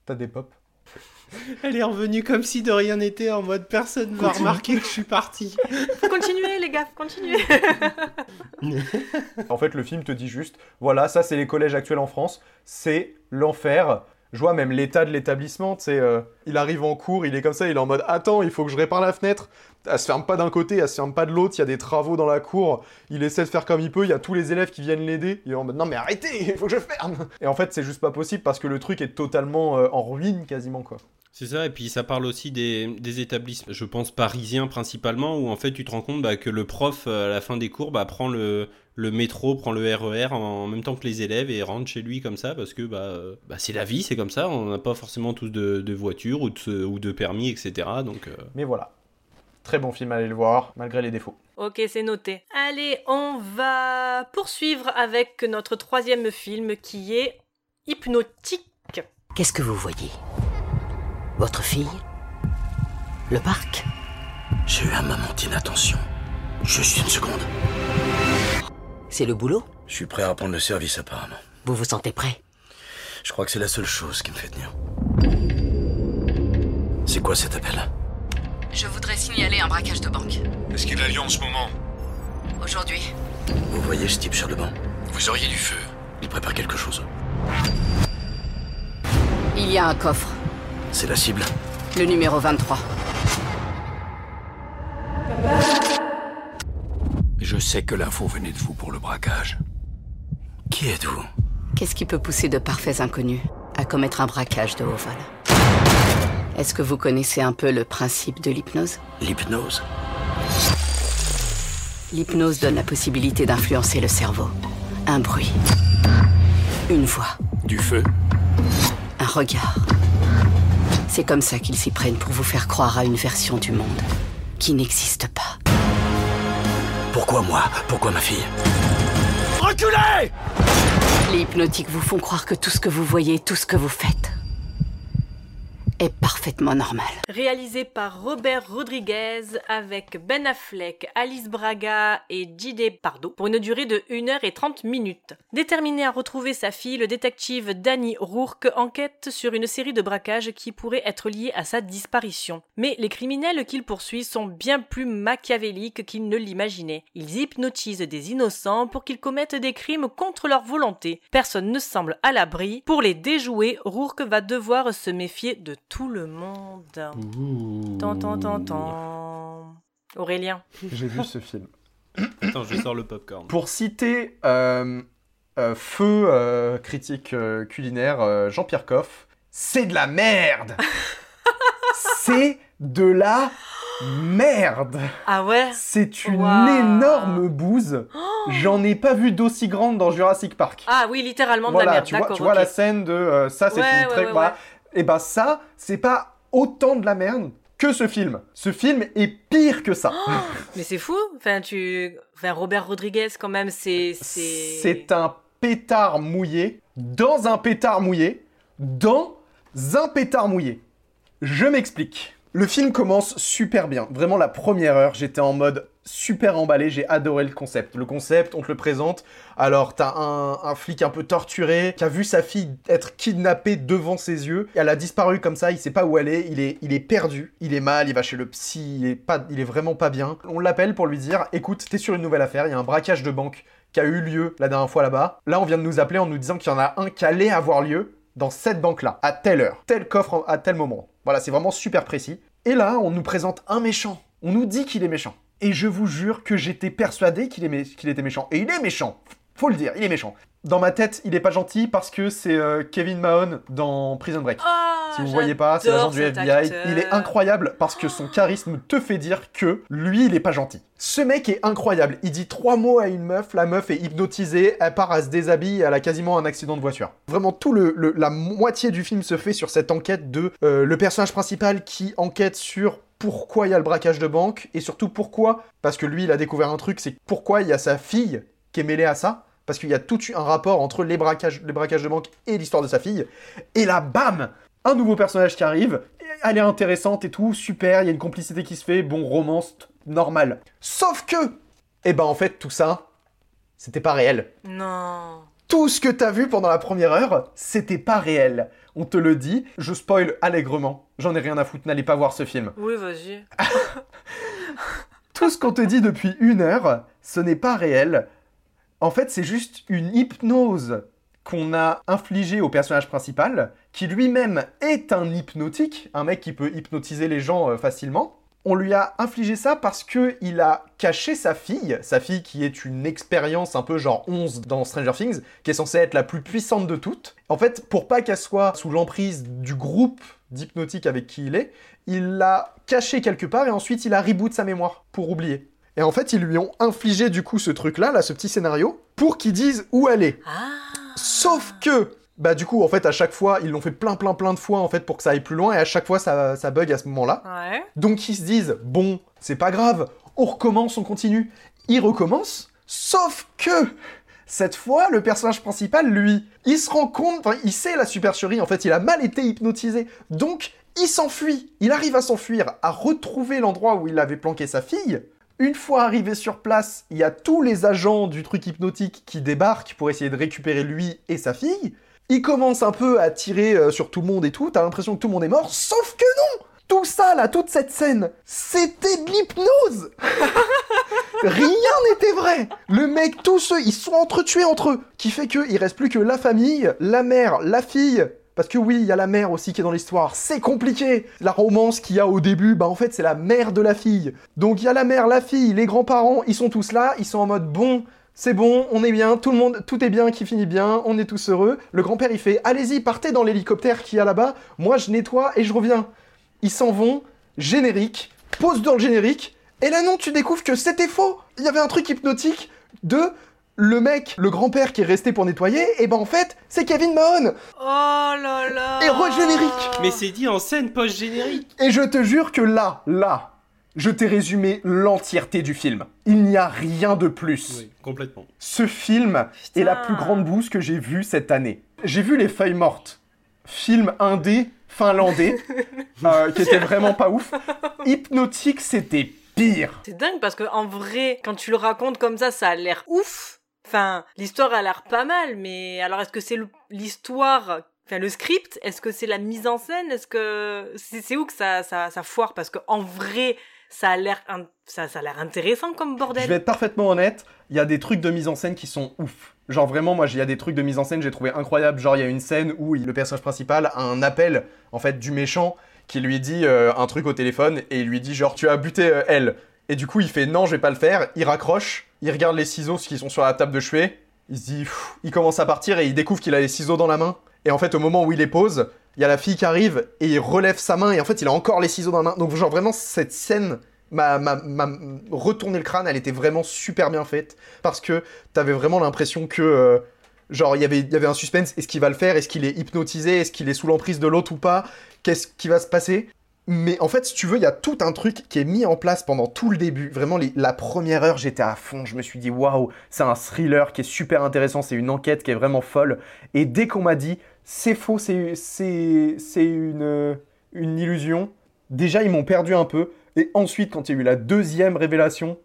T'as des pop? Elle est revenue comme si de rien n'était en mode personne va Continue. remarquer que je suis parti. Faut continuer les gars, faut continuer. En fait, le film te dit juste, voilà, ça c'est les collèges actuels en France, c'est l'enfer. Je vois même l'état de l'établissement, tu sais, euh, il arrive en cours, il est comme ça, il est en mode, attends, il faut que je répare la fenêtre. Elle se ferme pas d'un côté, elle se ferme pas de l'autre, il y a des travaux dans la cour, il essaie de faire comme il peut, il y a tous les élèves qui viennent l'aider, est en mode, non mais arrêtez, il faut que je ferme. Et en fait, c'est juste pas possible parce que le truc est totalement euh, en ruine quasiment, quoi. C'est ça, et puis ça parle aussi des, des établissements, je pense parisiens principalement, où en fait tu te rends compte bah, que le prof euh, à la fin des cours bah, prend le, le métro, prend le RER en, en même temps que les élèves et rentre chez lui comme ça, parce que bah, euh, bah, c'est la vie, c'est comme ça, on n'a pas forcément tous de, de voiture ou de, ou de permis, etc. Donc, euh, Mais voilà. Très bon film, allez le voir, malgré les défauts. Ok, c'est noté. Allez, on va poursuivre avec notre troisième film qui est Hypnotique. Qu'est-ce que vous voyez? Votre fille? Le parc? J'ai eu un moment d'inattention. Juste une seconde. C'est le boulot? Je suis prêt à reprendre le service apparemment. Vous vous sentez prêt? Je crois que c'est la seule chose qui me fait tenir. C'est quoi cet appel? Je voudrais signaler un braquage de banque. Est-ce qu'il a lieu en ce moment Aujourd'hui. Vous voyez ce type sur le banc Vous auriez du feu. Il prépare quelque chose. Il y a un coffre. C'est la cible Le numéro 23. Je sais que l'info venait de vous pour le braquage. Qui êtes-vous Qu'est-ce qui peut pousser de parfaits inconnus à commettre un braquage de haut vol? Est-ce que vous connaissez un peu le principe de l'hypnose? L'hypnose? L'hypnose donne la possibilité d'influencer le cerveau. Un bruit. Une voix. Du feu? Un regard. C'est comme ça qu'ils s'y prennent pour vous faire croire à une version du monde qui n'existe pas. Pourquoi moi? Pourquoi ma fille? Reculez Les hypnotiques vous font croire que tout ce que vous voyez, tout ce que vous faites, est parfaitement normal. Réalisé par Robert Rodriguez avec Ben Affleck, Alice Braga et Jide Pardo pour une durée de 1h30 minutes. Déterminé à retrouver sa fille, le détective Danny Rourke enquête sur une série de braquages qui pourraient être liés à sa disparition. Mais les criminels qu'il poursuit sont bien plus machiavéliques qu'il ne l'imaginait. Ils hypnotisent des innocents pour qu'ils commettent des crimes contre leur volonté. Personne ne semble à l'abri. Pour les déjouer, Rourke va devoir se méfier de tout le monde. Tant, tant, tant, tant. Aurélien. J'ai vu ce film. Attends, je sors le popcorn. Pour citer euh, euh, feu euh, critique euh, culinaire euh, Jean-Pierre Coff, c'est de la merde C'est de la merde. Ah ouais? C'est une énorme bouse. J'en ai pas vu d'aussi grande dans Jurassic Park. Ah oui, littéralement de voilà, la merde, tu vois, tu la scène de euh, ça, c'est Ouais, une ouais, très. ouais, voilà. Et ben ça, c'est pas autant de la merde que ce film. Ce film est pire que ça. Mais c'est fou. Enfin, tu... enfin, Robert Rodriguez, quand même. C'est C'est un pétard mouillé dans un pétard mouillé dans un pétard mouillé. Je m'explique. Le film commence super bien. Vraiment, la première heure, j'étais en mode super emballé. J'ai adoré le concept. Le concept, on te le présente. Alors, t'as un, flic un peu torturé qui a vu sa fille être kidnappée devant ses yeux. Elle a disparu comme ça. Il sait pas où elle est. Il est, il est perdu. Il est mal. Il va chez le psy. Il est, pas, il est vraiment pas bien. On l'appelle pour lui dire écoute, t'es sur une nouvelle affaire. Il y a un braquage de banque qui a eu lieu la dernière fois là-bas. Là, on vient de nous appeler en nous disant qu'il y en a un qui allait avoir lieu dans cette banque-là, à telle heure, tel coffre à tel moment. Voilà, c'est vraiment super précis. Et là, on nous présente un méchant. On nous dit qu'il est méchant. Et je vous jure que j'étais persuadé qu'il était méchant. Et il est méchant. Faut le dire, il est méchant. Dans ma tête, il est pas gentil parce que c'est euh, Kevin Mahon dans Prison Break. si vous voyez pas, c'est l'agent du Ah, FBI. acteur. Il est incroyable parce que son charisme te fait dire que lui, il est pas gentil. Ce mec est incroyable. Il dit trois mots à une meuf, la meuf est hypnotisée, elle part, elle se déshabille, elle a quasiment un accident de voiture. Vraiment, tout le, le- la moitié du film se fait sur cette enquête de euh, le personnage principal qui enquête sur pourquoi il y a le braquage de banque et surtout pourquoi, parce que lui, il a découvert un truc, c'est pourquoi il y a sa fille qui est mêlée à ça. Parce qu'il y a tout un rapport entre les braquages, les braquages de banque et l'histoire de sa fille. Et là, bam Un nouveau personnage qui arrive. Elle est intéressante et tout, super, il y a une complicité qui se fait, bon, romance, normal. Sauf que, eh ben en fait, tout ça, c'était pas réel. Non. Tout ce que t'as vu pendant la première heure, c'était pas réel. On te le dit, je spoil allègrement. J'en ai rien à foutre, n'allez pas voir ce film. Oui, vas-y. Tout ce qu'on te dit depuis une heure, ce n'est pas réel. En fait, c'est juste une hypnose qu'on a infligée au personnage principal, qui lui-même est un hypnotique, un mec qui peut hypnotiser les gens euh, facilement. On lui a infligé ça parce que il a caché sa fille, sa fille qui est une expérience un peu genre 11 dans Stranger Things, qui est censée être la plus puissante de toutes. En fait, pour pas qu'elle soit sous l'emprise du groupe d'hypnotiques avec qui il est, il l'a caché quelque part et ensuite il a reboot sa mémoire pour oublier. Et en fait, ils lui ont infligé du coup ce truc-là, là, ce petit scénario, pour qu'ils disent où elle est. Sauf que, bah du coup, en fait, à chaque fois, ils l'ont fait plein, plein, plein de fois, en fait, pour que ça aille plus loin, et à chaque fois, ça, ça bug à ce moment-là. Ouais. Donc ils se disent, bon, c'est pas grave, on recommence, on continue. Ils recommencent, sauf que cette fois, le personnage principal, lui, il se rend compte, enfin, il sait la supercherie, en fait, il a mal été hypnotisé. Donc, il s'enfuit. Il arrive à s'enfuir, à retrouver l'endroit où il avait planqué sa fille. Une fois arrivé sur place, il y a tous les agents du truc hypnotique qui débarquent pour essayer de récupérer lui et sa fille. Il commence un peu à tirer euh, sur tout le monde et tout, t'as l'impression que tout le monde est mort, sauf que non. Tout ça là, toute cette scène, c'était de l'hypnose. Rien n'était vrai. Le mec, tous ceux, ils sont entretués entre eux, qui fait que il reste plus que la famille, la mère, la fille, parce que oui, il y a la mère aussi qui est dans l'histoire. C'est compliqué. La romance qu'il y a au début, bah en fait, c'est la mère de la fille. Donc il y a la mère, la fille, les grands-parents, ils sont tous là, ils sont en mode bon, c'est bon, on est bien, tout le monde, tout est bien, qui finit bien, on est tous heureux. Le grand-père, il fait allez-y, partez dans l'hélicoptère qu'il y a là-bas. Moi, je nettoie et je reviens. Ils s'en vont, générique, pause dans le générique. Et là non, tu découvres que c'était faux. Il y avait un truc hypnotique de le mec, le grand-père qui est resté pour nettoyer, et ben en fait, c'est Kevin Mahon. Oh là là Et re-générique. Mais c'est dit en scène post-générique. Et je te jure que là, là, je t'ai résumé l'entièreté du film. Il n'y a rien de plus. Oui, complètement. Ce film est la plus grande bouse que j'ai vue cette année. J'ai vu Les Feuilles Mortes, film indé finlandais, euh, qui était vraiment pas ouf. Hypnotique, c'était pire. C'est dingue parce que en vrai, quand tu le racontes comme ça, ça a l'air ouf. Enfin, l'histoire a l'air pas mal, mais alors est-ce que c'est l'histoire, enfin le script, est-ce que c'est la mise en scène, est-ce que c'est c'est où que ça, ça, ça foire? Parce que en vrai, ça a l'air ça, ça a l'air intéressant comme bordel. Je vais être parfaitement honnête, il y a des trucs de mise en scène qui sont ouf. Genre vraiment, moi, il y a des trucs de mise en scène j'ai trouvé incroyables. Genre, il y a une scène où le personnage principal a un appel, en fait, du méchant qui lui dit euh, un truc au téléphone et il lui dit genre, tu as buté euh, elle. Et du coup, il fait non, je vais pas le faire. Il raccroche, il regarde les ciseaux qui sont sur la table de chevet. Il se dit, il commence à partir et il découvre qu'il a les ciseaux dans la main. Et en fait, au moment où il les pose, il y a la fille qui arrive et il relève sa main et en fait, il a encore les ciseaux dans la main. Donc, genre, vraiment, cette scène m'a retourné le crâne. Elle était vraiment super bien faite parce que t'avais vraiment l'impression que. euh, Genre, il y avait- un suspense. Est-ce qu'il va le faire? Est-ce qu'il est hypnotisé? Est-ce qu'il est sous l'emprise de l'autre ou pas? Qu'est-ce qui va se passer? Mais en fait, si tu veux, il y a tout un truc qui est mis en place pendant tout le début. Vraiment, la première heure, j'étais à fond. Je me suis dit, waouh, c'est un thriller qui est super intéressant. C'est une enquête qui est vraiment folle. Et dès qu'on m'a dit, c'est faux, c'est c'est c'est une, une illusion, déjà, ils m'ont perdu un peu. Et ensuite, quand il y a eu la deuxième révélation,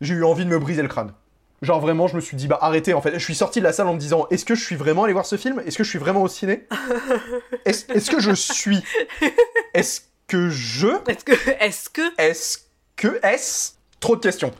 j'ai eu envie de me briser le crâne. Genre vraiment, je me suis dit, bah arrêtez en fait. Je suis sorti de la salle en me disant, est-ce que je suis vraiment allé voir ce film? Est-ce que je suis vraiment au ciné? Est-ce que je suis? Est-ce que je? Est-ce que. Est-ce que? Est-ce que Est-ce? Trop de questions.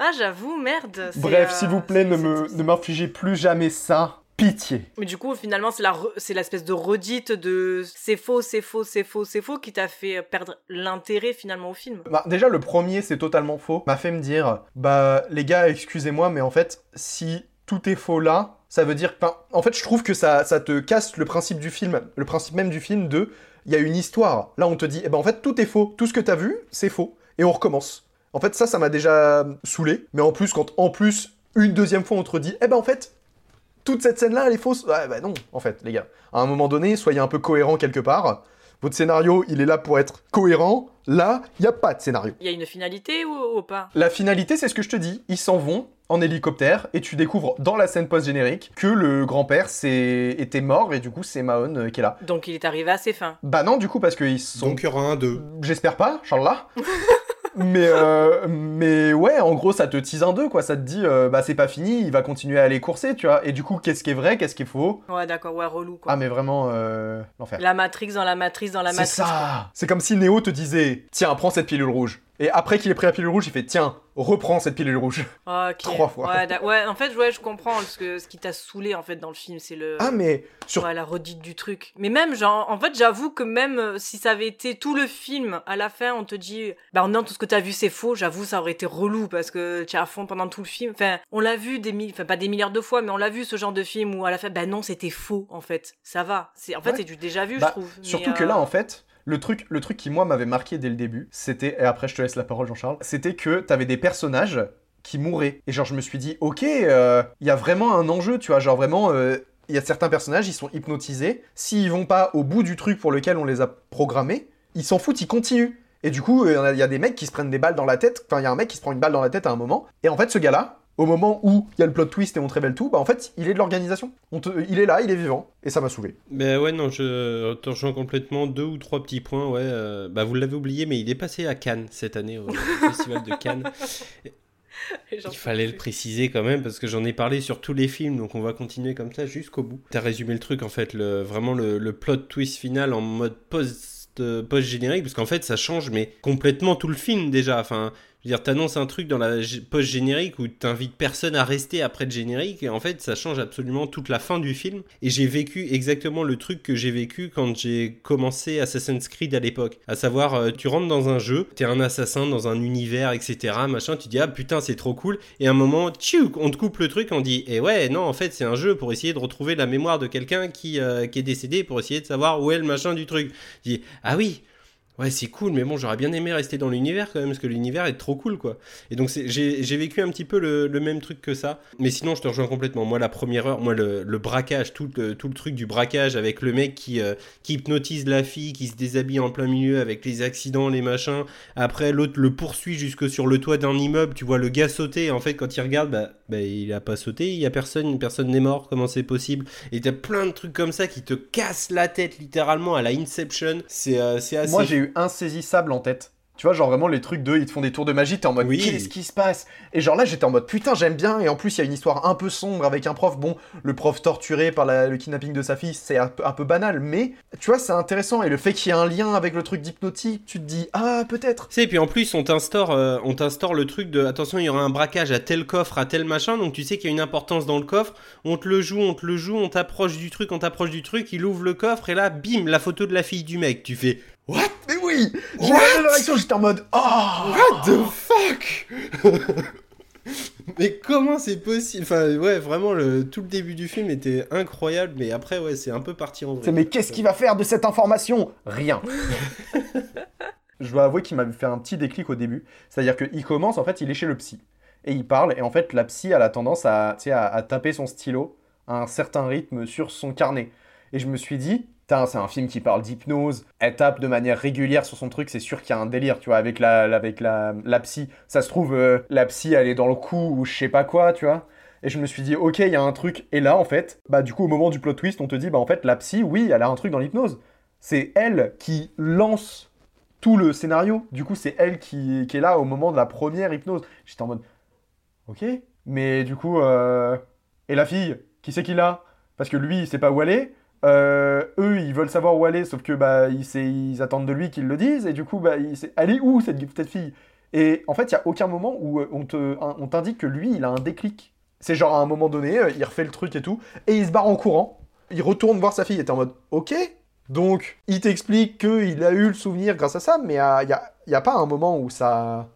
Ah, j'avoue, merde. Bref, euh, s'il vous plaît, ne me ne m'infligez plus jamais ça. Pitié. Mais du coup, finalement, c'est la c'est l'espèce de redite de c'est faux, c'est faux, c'est faux, c'est faux qui t'a fait perdre l'intérêt finalement au film. Bah, déjà, le premier, c'est totalement faux. M'a fait me dire, bah, les gars, excusez-moi, mais en fait, si tout est faux là, ça veut dire. En fait, je trouve que ça, ça te casse le principe du film, le principe même du film de. Il y a une histoire. Là, on te dit, eh ben, en fait, tout est faux. Tout ce que t'as vu, c'est faux. Et on recommence. En fait, ça, ça m'a déjà saoulé. Mais en plus, quand en plus, une deuxième fois, on te dit, eh ben, en fait, toute cette scène-là, elle est fausse. Ouais, bah non, en fait, les gars. À un moment donné, soyez un peu cohérent quelque part. Votre scénario, il est là pour être cohérent. Là, il n'y a pas de scénario. Il y a une finalité ou, ou pas? La finalité, c'est ce que je te dis. Ils s'en vont en hélicoptère et tu découvres dans la scène post-générique que le grand-père s'est- était mort et du coup, c'est Mahon euh, qui est là. Donc il est arrivé à ses fins. Bah non, du coup, parce qu'ils sont... Donc il y aura un 2. J'espère pas, Inch'Allah. mais, euh, mais ouais, en gros, ça te tease un 2, quoi. Ça te dit, euh, bah c'est pas fini, il va continuer à aller courser, tu vois. Et du coup, qu'est-ce qui est vrai, qu'est-ce qui est faux? Ouais, d'accord, ouais, relou quoi. Ah, mais vraiment, euh, l'enfer. La Matrix dans la Matrix dans la C'est Matrix. ça C'est comme si Neo te disait, tiens, prends cette pilule rouge. Et après qu'il ait pris la pilule rouge, il fait, tiens, reprends cette pilule rouge. quoi. Ok. Trois fois. Ouais, en fait, ouais, je comprends ce, que, ce qui t'a saoulé en fait dans le film, c'est le. Ah, mais sur Ouais, la redite du truc. Mais même, genre, en fait, j'avoue que même euh, si ça avait été tout le film, à la fin, on te dit, bah non, tout ce que t'as vu, c'est faux, j'avoue, ça aurait été relou parce que tu es à fond pendant tout le film. Enfin, on l'a vu des milliers, enfin, pas des milliards de fois, mais on l'a vu ce genre de film où à la fin, bah non, c'était faux, en fait. Ça va. C'est, en fait, Ouais. c'est du déjà vu, Bah, je trouve. Mais, Surtout euh, que là, en fait, le truc, le truc qui, moi, m'avait marqué dès le début, c'était, et après je te laisse la parole, Jean-Charles, c'était que t'avais des personnages qui mouraient. Et genre, je me suis dit, ok, euh, il y a vraiment un enjeu, tu vois, genre vraiment, euh, il y a certains personnages, ils sont hypnotisés. S'ils vont pas au bout du truc pour lequel on les a programmés, ils s'en foutent, ils continuent. Et du coup, il il y a des mecs qui se prennent des balles dans la tête. Enfin, il y a un mec qui se prend une balle dans la tête à un moment. Et en fait, ce gars-là, au moment où il y a le plot twist et on te révèle tout, bah en fait, il est de l'organisation. Il est là, il est vivant. Et ça m'a saouvé. Ben ouais, non, je te rejoins complètement. Deux ou trois petits points, ouais. euh, bah vous l'avez oublié, mais il est passé à Cannes cette année, au Festival de Cannes. Il fallait le préciser quand même parce que j'en ai parlé sur tous les films, donc on va continuer comme ça jusqu'au bout. T'as résumé le truc en fait, le, vraiment le, le plot twist final en mode post, euh, post-générique, parce qu'en fait ça change mais complètement tout le film déjà. Enfin, je veux dire, t'annonces un truc dans la post-générique où t'invites personne à rester après le générique et en fait ça change absolument toute la fin du film. Et j'ai vécu exactement le truc que j'ai vécu quand j'ai commencé Assassin's Creed à l'époque. À savoir, euh, tu rentres dans un jeu, t'es un assassin dans un univers, etc. Machin, tu dis ah putain c'est trop cool. Et à un moment, tchou, on te coupe le truc, on dit et ouais non en fait c'est un jeu pour essayer de retrouver la mémoire de quelqu'un qui, euh, qui est décédé pour essayer de savoir où est le machin du truc. Tu dis ah oui. Ouais, c'est cool, mais bon, j'aurais bien aimé rester dans l'univers quand même, parce que l'univers est trop cool, quoi. Et donc, j'ai vécu un petit peu le, même truc que ça. Mais sinon, je te rejoins complètement. Moi, la première heure, moi, le, le braquage, tout le, tout le truc du braquage avec le mec qui, euh, qui hypnotise la fille, qui se déshabille en plein milieu avec les accidents, les machins. Après, l'autre le poursuit jusque sur le toit d'un immeuble. Tu vois le gars sauter. En fait, quand il regarde, bah, bah il a pas sauté, il y a personne, personne n'est mort. Comment c'est possible? Et t'as plein de trucs comme ça qui te cassent la tête, littéralement, à la Inception. C'est euh, assez. Moi, j'ai eu insaisissable en tête. Tu vois, genre vraiment les trucs de ils te font des tours de magie, t'es en mode Oui. qu'est-ce qui se passe? Et genre là, j'étais en mode putain, j'aime bien. Et en plus, il y a une histoire un peu sombre avec un prof. Bon, le prof torturé par la- le kidnapping de sa fille, c'est un, peu- un peu banal, mais tu vois, c'est intéressant. Et le fait qu'il y ait un lien avec le truc d'hypnotique, tu te dis ah, peut-être. Tu sais, et puis en plus, on t'instaure, euh, on t'instaure le truc de attention, il y aura un braquage à tel coffre, à tel machin, donc tu sais qu'il y a une importance dans le coffre. On te le joue, on te le joue, on t'approche du truc, on t'approche du truc, il ouvre le coffre et là, bim, la photo de la fille du mec. Tu fais What? Mais oui J'ai eu la réaction, j'étais en mode oh What the fuck? Mais comment c'est possible? Enfin, ouais, vraiment, le, tout le début du film était incroyable, mais après, ouais, c'est un peu parti en vrai. Mais qu'est-ce qu'il va faire de cette information? Rien. Je dois avouer qu'il m'avait fait un petit déclic au début. C'est-à-dire qu'il commence, en fait, il est chez le psy. Et il parle, et en fait, la psy a la tendance à, tu sais, à, à taper son stylo à un certain rythme sur son carnet. Et je me suis dit, c'est un film qui parle d'hypnose. Elle tape de manière régulière sur son truc. C'est sûr qu'il y a un délire, tu vois, avec la, avec la, la psy. Ça se trouve, euh, la psy, elle est dans le coup ou je sais pas quoi, tu vois. Et je me suis dit, ok, il y a un truc. Et là, en fait, bah, du coup, au moment du plot twist, on te dit, bah, en fait, la psy, oui, elle a un truc dans l'hypnose. C'est elle qui lance tout le scénario. Du coup, c'est elle qui, qui est là au moment de la première hypnose. J'étais en mode, ok. Mais du coup, euh, et la fille, qui c'est qui l'a? Parce que lui, il sait pas où aller. Euh, eux, ils veulent savoir où aller, sauf que bah, ils, attendent de lui qu'il le dise. Et du coup, bah, il sait- elle est où cette, cette fille? Et en fait, il y a aucun moment où euh, on t'indique que lui, il a un déclic. C'est genre à un moment donné, euh, il refait le truc et tout, et il se barre en courant. Il retourne voir sa fille, et t'es en mode, ok. Donc, il t'explique qu'il a eu le souvenir grâce à ça, mais il n'y a pas un moment où ça.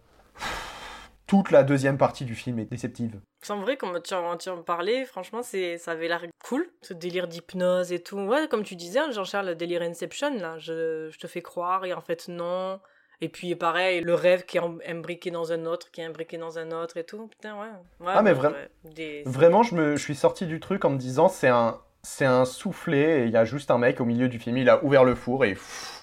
Toute la deuxième partie du film est déceptive. C'est vrai, comme tu en, parlais, franchement, c'est, ça avait l'air cool, ce délire d'hypnose et tout. Ouais, comme tu disais, hein, Jean-Charles, le délire Inception, là, je, je te fais croire et en fait, non. Et puis, pareil, le rêve qui est imbriqué dans un autre, qui est imbriqué dans un autre et tout. Putain, ouais. Ouais, ah, mais vra- ouais. Des- vraiment, je, me, je suis sorti du truc en me disant c'est un, c'est un soufflet et il y a juste un mec au milieu du film, il a ouvert le four et pff,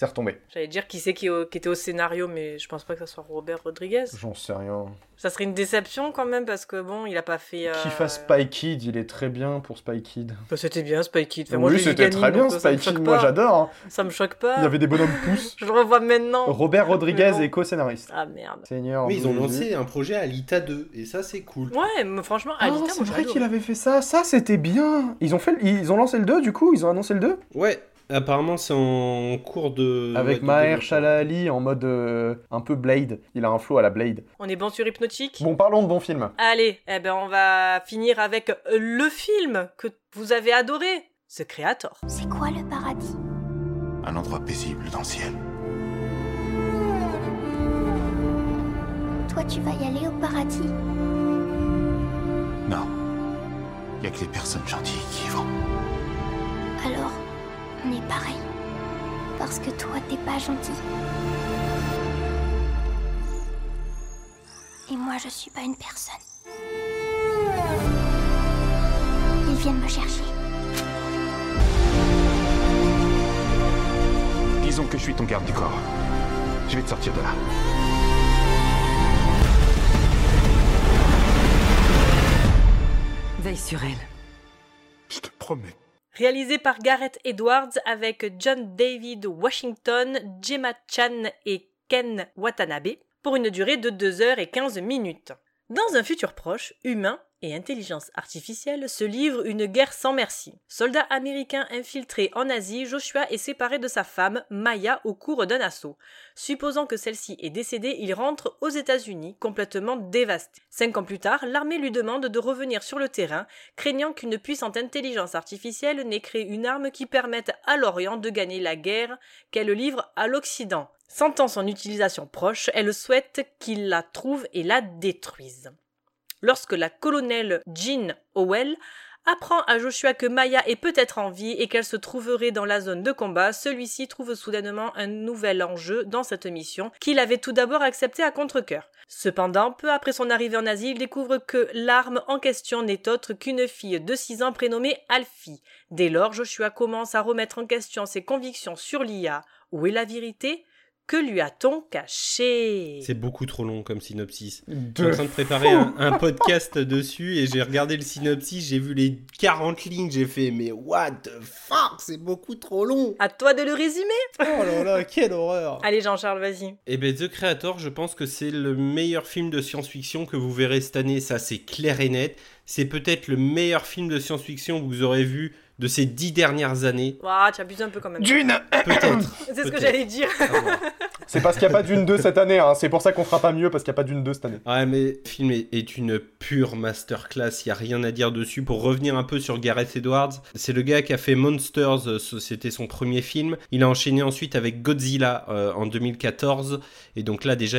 c'est retombé. J'allais dire qui c'est qui, était au scénario, mais je pense pas que ça soit Robert Rodriguez. J'en sais rien. Ça serait une déception quand même, parce que bon, il a pas fait. euh, Qui fasse Spy Kid, il est très bien pour Spy Kid. bah, c'était bien Spy Kid. Enfin, oui, c'était très bien me Spy Kid, moi j'adore. hein. Ça me choque pas. Il y avait des bonhommes pouces. Je le revois maintenant. Robert Rodriguez est co-scénariste. Ah merde. Seigneur. Mais ils ont lancé un projet Alita 2, et ça, c'est cool. Ouais, mais franchement, Ah, Alita, c'est moi, vrai qu'il avait fait ça. Ça, c'était bien. Ils ont, fait, ils ont lancé le 2, du coup Ils ont annoncé le 2 Ouais, apparemment, c'est en cours de. Avec ouais, Maher. Shalali en mode euh, un peu Blade. Il a un flow à la Blade. On est bon sur Hypnotique? Bon, parlons de bons films. Allez, eh ben on va finir avec le film que vous avez adoré, The Creator. C'est quoi le paradis? Un endroit paisible dans le ciel. Toi, tu vas y aller au paradis? Non. Il a que les personnes gentilles qui y vont. Alors, on est pareil. Parce que toi, t'es pas gentil. Et moi, je suis pas une personne. Ils viennent me chercher. Disons que je suis ton garde du corps. Je vais te sortir de là. Veille sur elle. Je te promets. Réalisé par Gareth Edwards avec John David Washington, Gemma Chan et Ken Watanabe pour une durée de 2 heures et 15 minutes. Dans un futur proche, humains et intelligence artificielle se livrent une guerre sans merci. Soldat américain infiltré en Asie, Joshua est séparé de sa femme, Maya, au cours d'un assaut. Supposant que celle-ci est décédée, il rentre aux États-Unis, complètement dévasté. Cinq ans plus tard, l'armée lui demande de revenir sur le terrain, craignant qu'une puissante intelligence artificielle n'ait créé une arme qui permette à l'Orient de gagner la guerre qu'elle livre à l'Occident. Sentant son utilisation proche, elle souhaite qu'il la trouve et la détruise. Lorsque la colonelle Jean Howell apprend à Joshua que Maya est peut-être en vie et qu'elle se trouverait dans la zone de combat, celui-ci trouve soudainement un nouvel enjeu dans cette mission qu'il avait tout d'abord accepté à contre-cœur. Cependant, peu après son arrivée en Asie, il découvre que l'arme en question n'est autre qu'une fille de 6 ans prénommée Alfie. Dès lors, Joshua commence à remettre en question ses convictions sur l'IA. Où est la vérité? Que lui a-t-on caché C'est beaucoup trop long comme synopsis. De Je suis en train de préparer un, un podcast dessus et j'ai regardé le synopsis, j'ai vu les 40 lignes, j'ai fait mais what the fuck, c'est beaucoup trop long. À toi de le résumer Oh là là, quelle horreur. Allez Jean-Charles, vas-y. Et ben The Creator, je pense que c'est le meilleur film de science-fiction que vous verrez cette année, ça c'est clair et net. C'est peut-être le meilleur film de science-fiction que vous aurez vu de ces dix dernières années. Ouah, tu abuses un peu quand même. Dune Peut-être. C'est ce que j'allais dire. C'est parce qu'il n'y a pas d'une 2 cette année, hein. c'est pour ça qu'on fera pas mieux parce qu'il n'y a pas d'une 2 cette année. Ouais, mais le film est, une pure masterclass, il n'y a rien à dire dessus. Pour revenir un peu sur Gareth Edwards, c'est le gars qui a fait Monsters, euh, c'était son premier film. Il a enchaîné ensuite avec Godzilla euh, en 2014, et donc là déjà,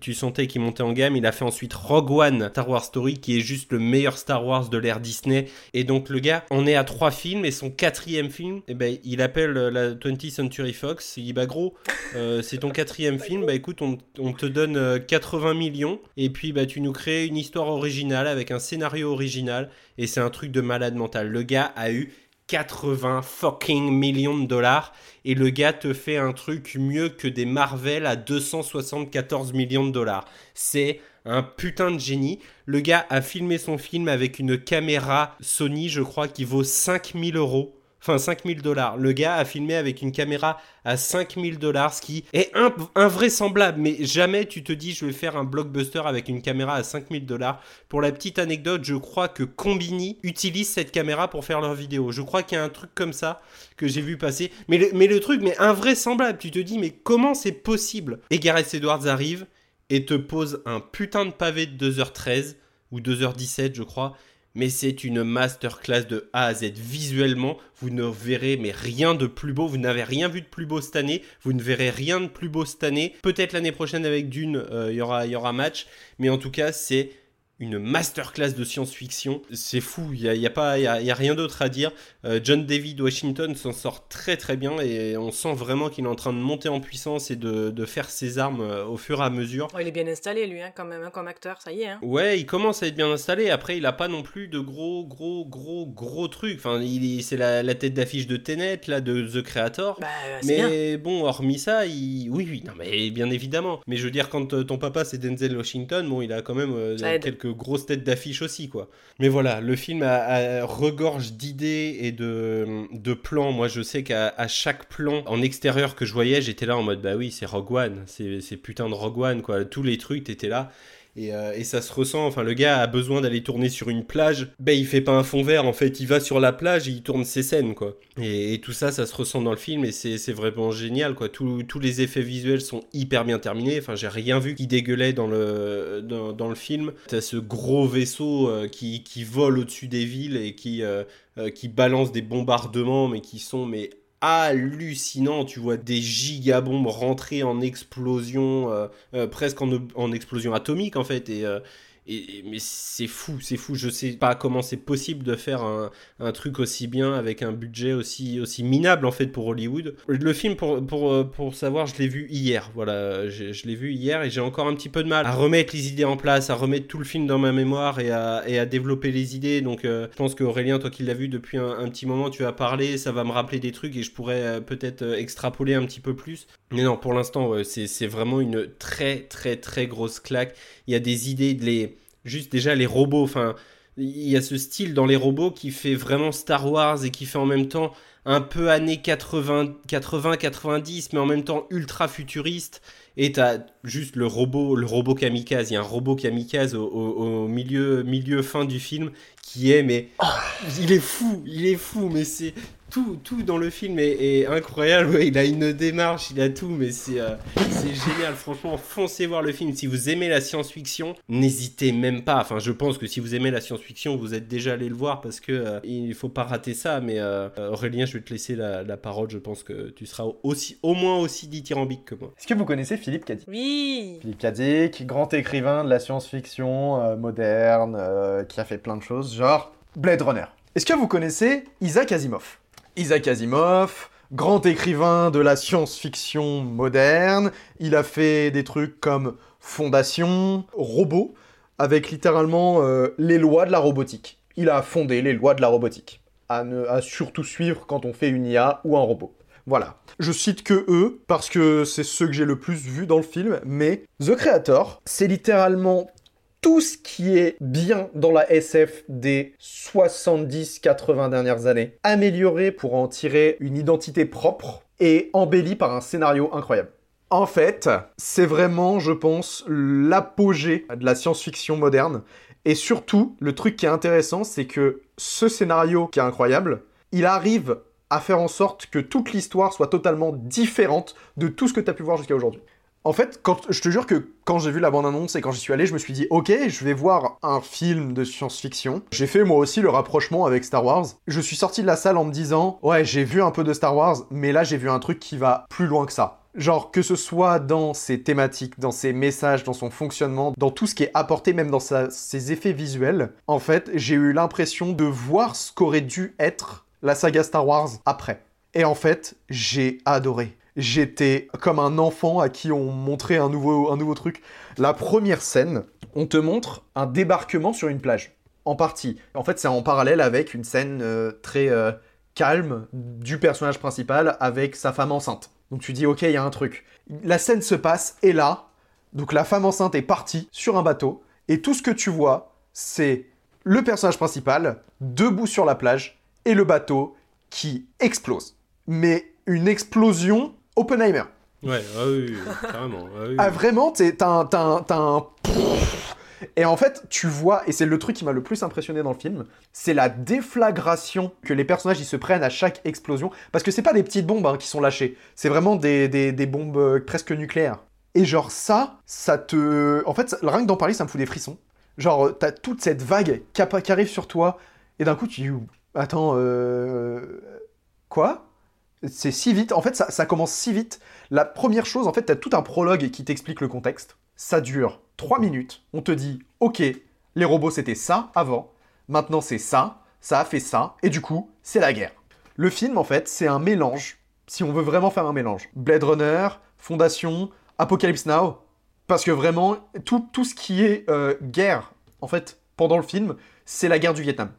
tu sentais qu'il montait en gamme. Il a fait ensuite Rogue One, Star Wars Story, qui est juste le meilleur Star Wars de l'ère Disney. Et donc le gars en est à trois films, et son quatrième film, eh ben, il appelle euh, la 20th Century Fox, il dit bah gros, euh, c'est ton quatrième film, bah écoute, on, te donne euh, 80 millions, et puis bah tu nous crées une histoire originale avec un scénario original, et c'est un truc de malade mental. Le gars a eu 80 fucking millions de dollars, et le gars te fait un truc mieux que des Marvel à 274 millions de dollars. C'est un putain de génie. Le gars a filmé son film avec une caméra Sony, je crois, qui vaut 5000 euros. Enfin, 5000 dollars. Le gars a filmé avec une caméra à 5000 dollars, ce qui est in- invraisemblable. Mais jamais tu te dis, je vais faire un blockbuster avec une caméra à 5000 dollars. Pour la petite anecdote, je crois que Combini utilise cette caméra pour faire leurs vidéos. Je crois qu'il y a un truc comme ça que j'ai vu passer. Mais mais le truc, mais invraisemblable. Tu te dis, mais comment c'est possible? Et Gareth Edwards arrive et te pose un putain de pavé de 2h13 ou 2h17 je crois mais c'est une masterclass de A à Z. Visuellement vous ne verrez mais rien de plus beau. Vous n'avez rien vu de plus beau cette année. Vous ne verrez rien de plus beau cette année. Peut-être l'année prochaine avec Dune euh, il y aura y aura match. Mais en tout cas c'est une masterclass de science-fiction. C'est fou, il n'y a, y a, pas- y a, il y a rien d'autre à dire. Euh, John David Washington s'en sort très très bien et on sent vraiment qu'il est en train de monter en puissance et de, de faire ses armes euh, au fur et à mesure. Oh, il est bien installé, lui, hein, quand même, hein, comme acteur, ça y est. Hein. Ouais, il commence à être bien installé. Après, il a pas non plus de gros, gros, gros, gros trucs. Enfin, il, est- c'est la, la tête d'affiche de Tenet, là, de The Creator. Bah, c'est mais bon, hormis ça, il... oui, oui, non, mais bien évidemment. Mais je veux dire, quand euh, ton papa c'est Denzel Washington, bon, il a quand même euh, quelques grosses têtes d'affiche aussi, quoi. Mais voilà, le film regorge d'idées et de, plans. Moi, je sais qu'à chaque plan en extérieur que je voyais, j'étais là en mode, bah oui, c'est Rogue One, c'est putain de Rogue One, quoi. Tous les trucs, t'étais là. Et, euh, et ça se ressent, enfin le gars a besoin d'aller tourner sur une plage, ben il fait pas un fond vert en fait, il va sur la plage et il tourne ses scènes quoi. Et, tout ça, ça se ressent dans le film et c'est vraiment génial quoi. Tous- les effets visuels sont hyper bien terminés, enfin j'ai rien vu qui dégueulait dans le, dans, le film. T'as ce gros vaisseau euh, qui, qui vole au-dessus des villes et qui, euh, qui balance des bombardements mais qui sont mais hallucinant. Tu vois des gigabombes rentrer en explosion, euh, euh, presque en, en explosion atomique en fait. Et, euh, mais c'est fou, c'est fou. Je sais pas comment c'est possible de faire un, un truc aussi bien avec un budget aussi, aussi minable en fait pour Hollywood. Le film, pour, pour, euh, pour savoir, je l'ai vu hier. Voilà, je, l'ai vu hier et j'ai encore un petit peu de mal à remettre les idées en place, à remettre tout le film dans ma mémoire et à, et à développer les idées. Donc euh, je pense qu'Aurélien, toi qui l'as vu depuis un, petit moment, tu vas parler, ça va me rappeler des trucs et je pourrais euh, peut-être extrapoler un petit peu plus. Mais non, pour l'instant, c'est vraiment une très très très grosse claque. Il y a des idées, de juste déjà les robots. Enfin, il y a ce style dans les robots qui fait vraiment Star Wars et qui fait en même temps un peu années 80, 80, 90, mais en même temps ultra futuriste. Et t'as juste le robot, le robot kamikaze. Il y a un robot kamikaze au, milieu, milieu fin du film qui est, mais il est fou, il est fou, mais c'est tout, tout dans le film est, est incroyable. Ouais, il a une démarche, il a tout, mais c'est euh, c'est génial. Franchement, foncez voir le film. Si vous aimez la science-fiction, n'hésitez même pas. Enfin, je pense que si vous aimez la science-fiction, vous êtes déjà allé le voir parce que euh, il faut pas rater ça. Mais euh, Aurélien, je vais te laisser la, la parole. Je pense que tu seras aussi, au moins aussi dithyrambique que moi. Est-ce que vous connaissez Philippe Cadic? Oui Philippe Cadic, grand écrivain de la science-fiction euh, moderne, euh, qui a fait plein de choses, genre Blade Runner. Est-ce que vous connaissez Isaac Asimov? Isaac Asimov, grand écrivain de la science-fiction moderne, il a fait des trucs comme Fondation, Robot, avec littéralement euh, les lois de la robotique. Il a fondé les lois de la robotique. À, ne, surtout suivre quand on fait une IA ou un robot. Voilà. Je cite que eux, parce que c'est ceux que j'ai le plus vu dans le film, mais The Creator, c'est littéralement tout ce qui est bien dans la SF des 70-80 dernières années, amélioré pour en tirer une identité propre et embelli par un scénario incroyable. En fait, c'est vraiment, je pense, l'apogée de la science-fiction moderne. Et surtout, le truc qui est intéressant, c'est que ce scénario qui est incroyable, il arrive à faire en sorte que toute l'histoire soit totalement différente de tout ce que tu as pu voir jusqu'à aujourd'hui. En fait, je te jure que quand j'ai vu la bande-annonce et quand j'y suis allé, je me suis dit, ok, je vais voir un film de science-fiction. J'ai fait moi aussi le rapprochement avec Star Wars. Je suis sorti de la salle en me disant, ouais, j'ai vu un peu de Star Wars, mais là j'ai vu un truc qui va plus loin que ça. Genre que ce soit dans ses thématiques, dans ses messages, dans son fonctionnement, dans tout ce qui est apporté, même dans ses effets visuels, en fait, j'ai eu l'impression de voir ce qu'aurait dû être la saga Star Wars après. Et en fait, j'ai adoré. J'étais comme un enfant à qui on montrait un nouveau, un nouveau truc. La première scène, on te montre un débarquement sur une plage. En partie. En fait, c'est en parallèle avec une scène euh, très euh, calme du personnage principal avec sa femme enceinte. Donc tu dis, ok, il y a un truc. La scène se passe et là, donc la femme enceinte est partie sur un bateau et tout ce que tu vois, c'est le personnage principal debout sur la plage et le bateau qui explose. Mais une explosion Oppenheimer. Ouais, ah oui, carrément. ah oui, Ah, vraiment, t'es- t'as un, Et en fait, tu vois, et c'est le truc qui m'a le plus impressionné dans le film, c'est la déflagration que les personnages ils se prennent à chaque explosion. Parce que c'est pas des petites bombes hein, qui sont lâchées, c'est vraiment des, des- des bombes euh, presque nucléaires. Et genre ça, ça te... En fait, ça- rien que d'en parler, ça me fout des frissons. Genre, euh, t'as toute cette vague qui arrive sur toi, et d'un coup tu dis, attends, euh... Quoi? C'est si vite. En fait, ça, commence si vite. La première chose, en fait, t'as tout un prologue qui t'explique le contexte. Ça dure 3 minutes. On te dit, ok, les robots c'était ça avant. Maintenant c'est ça. Ça a fait ça. Et du coup, c'est la guerre. Le film, en fait, c'est un mélange. Si on veut vraiment faire un mélange. Blade Runner, Fondation, Apocalypse Now. Parce que vraiment, tout, tout ce qui est euh, guerre, en fait, pendant le film, c'est la guerre du Vietnam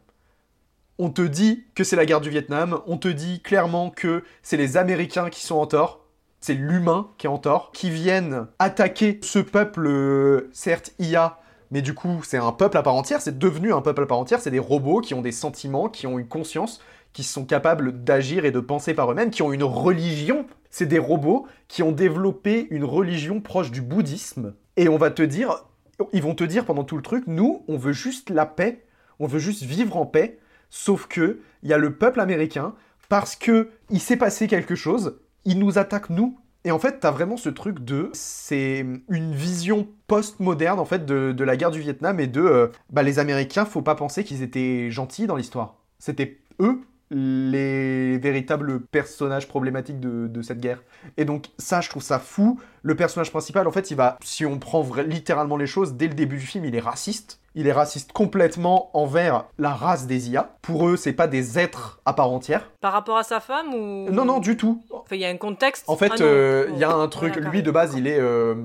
on te dit que c'est la guerre du Vietnam, on te dit clairement que c'est les Américains qui sont en tort, c'est l'humain qui est en tort, qui viennent attaquer ce peuple, euh, certes IA, mais du coup c'est un peuple à part entière, c'est devenu un peuple à part entière, c'est des robots qui ont des sentiments, qui ont une conscience, qui sont capables d'agir et de penser par eux-mêmes, qui ont une religion. C'est des robots qui ont développé une religion proche du bouddhisme. Et on va te dire, ils vont te dire pendant tout le truc, nous, on veut juste la paix, on veut juste vivre en paix, Sauf que il y a le peuple américain parce que il s'est passé quelque chose, il nous attaque nous. Et en fait, t'as vraiment ce truc de, c'est une vision post-moderne en fait de, la guerre du Vietnam et de, euh, bah les Américains, faut pas penser qu'ils étaient gentils dans l'histoire. C'était eux les véritables personnages problématiques de, de cette guerre. Et donc ça, je trouve ça fou. Le personnage principal, en fait, il va, si on prend littéralement les choses, dès le début du film, il est raciste. Il est raciste complètement envers la race des IA. Pour eux, c'est pas des êtres à part entière. Par rapport à sa femme ou Non, non, du tout. Enfin, il y a un contexte. En fait, Ah euh, il y a un truc. Lui, de base, il est. euh,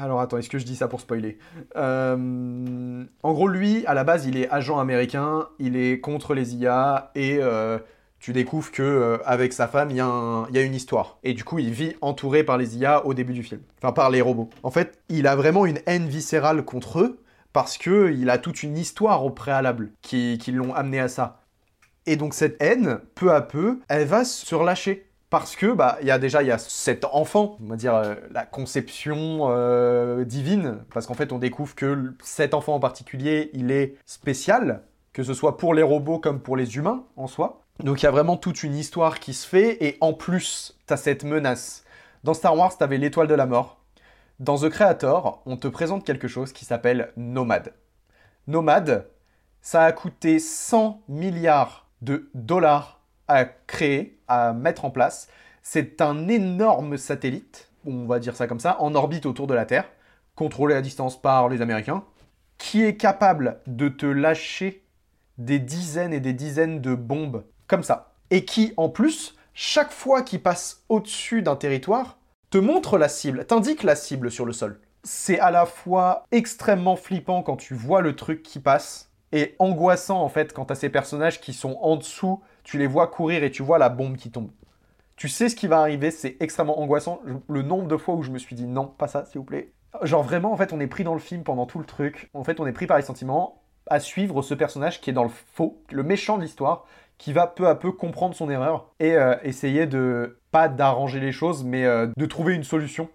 Alors attends, est-ce que je dis ça pour spoiler Euh, En gros, lui, à la base, il est agent américain, il est contre les IA et euh, tu découvres que euh, avec sa femme, il y, a une histoire. Et du coup, il vit entouré par les IA au début du film. Enfin, par les robots. En fait, il a vraiment une haine viscérale contre eux parce que il a toute une histoire au préalable qui, qui l'ont amené à ça. Et donc cette haine, peu à peu, elle va se relâcher. Parce que, bah, il y a déjà, il y a cet enfant, on va dire, euh, la conception euh, divine, parce qu'en fait, on découvre que cet enfant en particulier, il est spécial, que ce soit pour les robots comme pour les humains, en soi. Donc il y a vraiment toute une histoire qui se fait, et en plus, t'as cette menace. Dans Star Wars, t'avais l'étoile de la mort. Dans The Creator, on te présente quelque chose qui s'appelle Nomade. Nomade, ça a coûté 100 milliards de dollars à créer, à mettre en place. C'est un énorme satellite, on va dire ça comme ça, en orbite autour de la Terre, contrôlé à distance par les Américains, qui est capable de te lâcher des dizaines et des dizaines de bombes comme ça. Et qui, en plus, chaque fois qu'il passe au-dessus d'un territoire, te montre la cible, t'indique la cible sur le sol. C'est à la fois extrêmement flippant quand tu vois le truc qui passe, et angoissant en fait quand t'as ces personnages qui sont en dessous, tu les vois courir et tu vois la bombe qui tombe. Tu sais ce qui va arriver, c'est extrêmement angoissant. Le nombre de fois où je me suis dit non, pas ça, s'il vous plaît. Genre vraiment, en fait, on est pris dans le film pendant tout le truc. En fait, on est pris par les sentiments à suivre ce personnage qui est dans le faux, le méchant de l'histoire, qui va peu à peu comprendre son erreur et euh, essayer de, pas d'arranger les choses, mais euh, de trouver une solution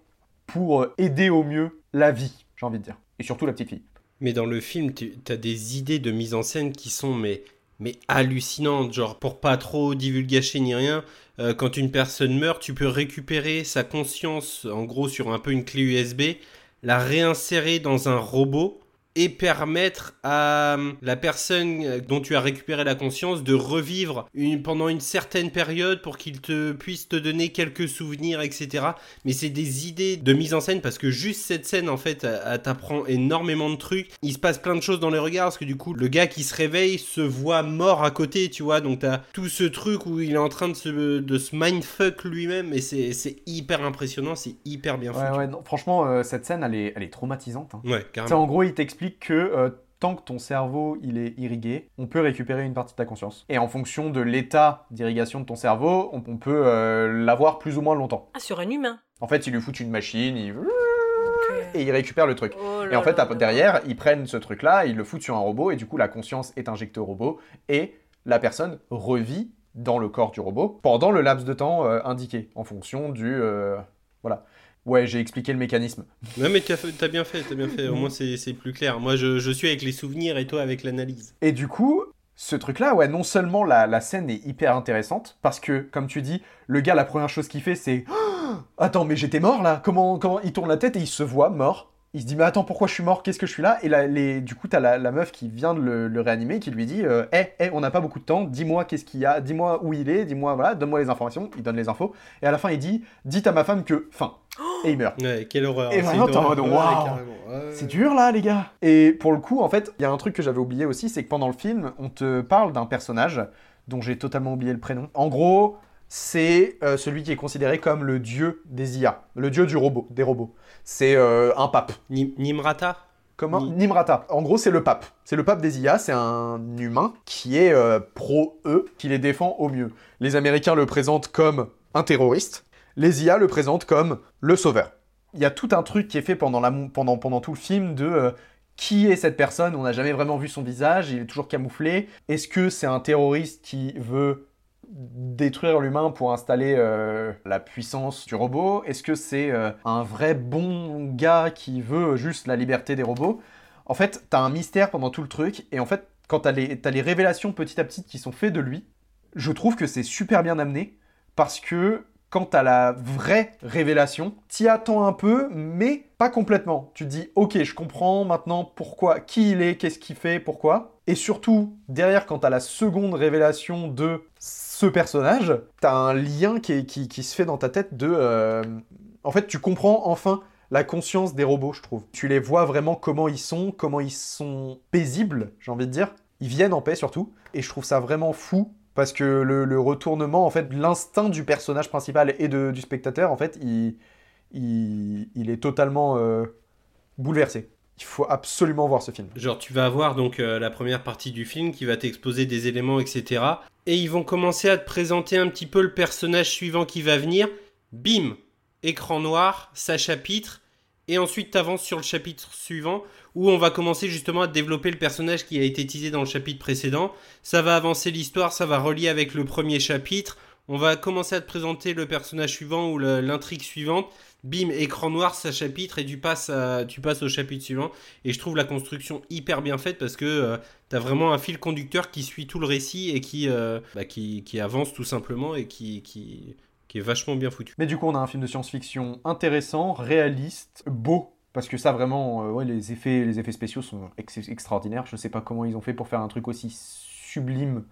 pour euh, aider au mieux la vie, j'ai envie de dire. Et surtout la petite fille. Mais dans le film, tu as des idées de mise en scène qui sont mais mais hallucinante. Genre, pour pas trop divulgacher ni rien, euh, quand une personne meurt, tu peux récupérer sa conscience, en gros, sur un peu une clé USB, la réinsérer dans un robot et permettre à euh, la personne euh, dont tu as récupéré la conscience de revivre une, pendant une certaine période pour qu'il te puisse te donner quelques souvenirs, etc. Mais c'est des idées de mise en scène parce que juste cette scène, en fait, elle t'apprend énormément de trucs. Il se passe plein de choses dans les regards parce que du coup, le gars qui se réveille se voit mort à côté, tu vois. Donc t'as tout ce truc où il est en train de se, de se mindfuck lui-même et c'est hyper impressionnant, c'est hyper bien Ouais, foutu. ouais, non, franchement, euh, cette scène, elle est, elle est traumatisante. hein. Ouais, carrément. en gros, il t'explique que euh, tant que ton cerveau il est irrigué, on peut récupérer une partie de ta conscience. Et en fonction de l'état d'irrigation de ton cerveau, on, on peut euh, l'avoir plus ou moins longtemps. Ah, sur un humain. En fait, ils lui foutent une machine, il... et il récupère le truc. Oh et en fait, derrière, ils prennent ce truc-là, ils le foutent sur un robot, et du coup, la conscience est injectée au robot, et la personne revit dans le corps du robot pendant le laps de temps euh, indiqué, en fonction du... euh, Voilà. Ouais, j'ai expliqué le mécanisme. Non mais t'as bien fait, t'as bien fait. Au moins c'est plus clair. Moi je, je suis avec les souvenirs et toi avec l'analyse. Et du coup, ce truc-là, ouais, non seulement la, la scène est hyper intéressante, parce que, comme tu dis, le gars, la première chose qu'il fait, c'est Ah Attends, mais j'étais mort là comment, comment Il tourne la tête et il se voit mort. Il se dit, mais attends, pourquoi je suis mort? Qu'est-ce que je suis là? Et là, les... du coup, t'as la, la meuf qui vient de le, le réanimer, qui lui dit euh, Hé, hé, on n'a pas beaucoup de temps, dis-moi qu'est-ce qu'il y a, dis-moi où il est, dis-moi, voilà, donne-moi les informations. Il donne les infos. Et à la fin, il dit Dites à ma femme que. Fin. Et il meurt. Ouais, quelle horreur. Et C'est vraiment, t'es en mode, waouh. C'est dur là, les gars. Et pour le coup, en fait, il y a un truc que j'avais oublié aussi, c'est que pendant le film, on te parle d'un personnage dont j'ai totalement oublié le prénom. En gros, c'est euh, celui qui est considéré comme le dieu des IA, le dieu du robot, des robots. C'est euh, un pape. Nim- Nimrata? Comment? Nimrata. En gros, c'est le pape. C'est le pape des IA, c'est un humain qui est euh, pro-eux, qui les défend au mieux. Les Américains le présentent comme un terroriste, les IA le présentent comme le sauveur. Il y a tout un truc qui est fait pendant, la, pendant, pendant tout le film de qui est cette personne? On n'a jamais vraiment vu son visage, il est toujours camouflé. Est-ce que c'est un terroriste qui veut détruire l'humain pour installer euh, la puissance du robot? Est-ce que c'est euh, un vrai bon gars qui veut juste la liberté des robots? En fait, t'as un mystère pendant tout le truc, et en fait, quand t'as les, les révélations petit à petit qui sont faites de lui, je trouve que c'est super bien amené, parce que quand t'as la vraie révélation, t'y attends un peu, mais pas complètement. Tu te dis, ok, je comprends maintenant pourquoi, qui il est, qu'est-ce qu'il fait, pourquoi? Et surtout, derrière, quand t'as la seconde révélation de ce personnage, t'as un lien qui, se fait dans ta tête de... euh, En fait, tu comprends enfin la conscience des robots, je trouve. Tu les vois vraiment comment ils sont, comment ils sont paisibles, j'ai envie de dire. Ils viennent en paix surtout. Et je trouve ça vraiment fou parce que le, retournement, en fait, l'instinct du personnage principal et de- du spectateur, en fait, il est totalement euh, bouleversé. Il faut absolument voir ce film. Genre, tu vas avoir donc euh, la première partie du film qui va t'exposer des éléments, etc. Et ils vont commencer à te présenter un petit peu le personnage suivant qui va venir. Bim Écran noir, ça chapitre. Et ensuite, t'avances sur le chapitre suivant où on va commencer justement à développer le personnage qui a été teasé dans le chapitre précédent. Ça va avancer l'histoire, ça va relier avec le premier chapitre. On va commencer à te présenter le personnage suivant ou l'intrigue suivante. Bim, écran noir, ça chapitre et tu passes, tu passes au chapitre suivant. Et je trouve la construction hyper bien faite parce que euh, t'as vraiment un fil conducteur qui suit tout le récit et qui, euh, bah, qui, qui avance tout simplement et qui, qui, qui est vachement bien foutu. Mais du coup, on a un film de science-fiction intéressant, réaliste, beau. Parce que ça, vraiment, euh, les, effets, les effets spéciaux sont ex- extraordinaires. Je sais pas comment ils ont fait pour faire un truc aussi sublime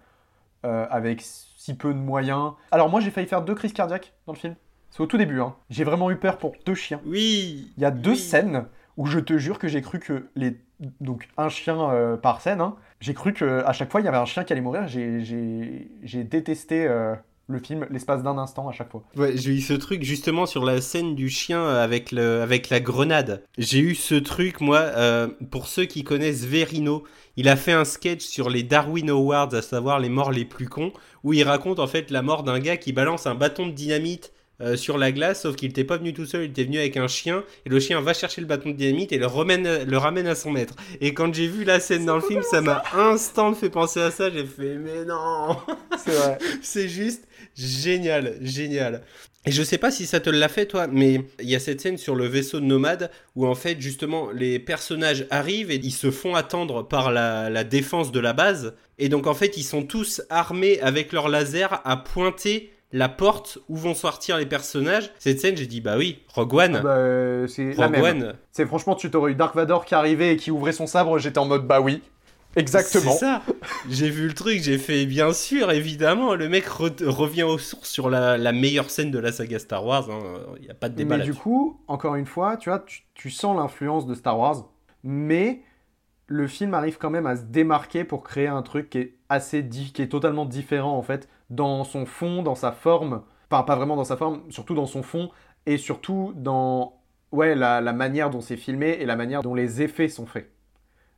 euh, avec si peu de moyens. Alors, moi, j'ai failli faire deux crises cardiaques dans le film. C'est au tout début. Hein. J'ai vraiment eu peur pour deux chiens. Oui Il y a deux scènes où je te jure que j'ai cru que les. Donc, un chien euh, par scène. hein. J'ai cru qu'à chaque fois, il y avait un chien qui allait mourir. J'ai- détesté euh, le film l'espace d'un instant à chaque fois. Ouais, j'ai eu ce truc justement sur la scène du chien avec, le, avec la grenade. J'ai eu ce truc, moi, euh, pour ceux qui connaissent Verino, il a fait un sketch sur les Darwin Awards, à savoir les morts les plus cons, où il raconte en fait la mort d'un gars qui balance un bâton de dynamite euh, sur la glace, sauf qu'il n'était pas venu tout seul, il était venu avec un chien, et le chien va chercher le bâton de dynamite et le, remène, le ramène à son maître. Et quand j'ai vu la scène dans le film, ça m'a instant fait penser à ça, j'ai fait mais non C'est vrai. C'est juste génial, génial. Et je sais pas si ça te l'a fait toi, mais il y a cette scène sur le vaisseau de nomade où en fait justement les personnages arrivent et ils se font attendre par la, la défense de la base. Et donc en fait ils sont tous armés avec leur laser à pointer la porte où vont sortir les personnages. Cette scène, j'ai dit bah oui, Rogue One. Ah bah, euh, c'est la Rogue même. One. C'est franchement, tu t'aurais eu Dark Vador qui arrivait et qui ouvrait son sabre, j'étais en mode bah oui. Exactement. C'est ça. J'ai vu le truc, j'ai fait bien sûr, évidemment. Le mec re- revient aux sources sur la, la meilleure scène de la saga Star Wars. Il n'y a pas de débat Mais du coup, encore une fois, tu vois, tu, tu sens l'influence de Star Wars, mais le film arrive quand même à se démarquer pour créer un truc qui est assez di- qui est totalement différent en fait dans son fond, dans sa forme. Enfin, pas vraiment dans sa forme, surtout dans son fond et surtout dans ouais la, la manière dont c'est filmé et la manière dont les effets sont faits.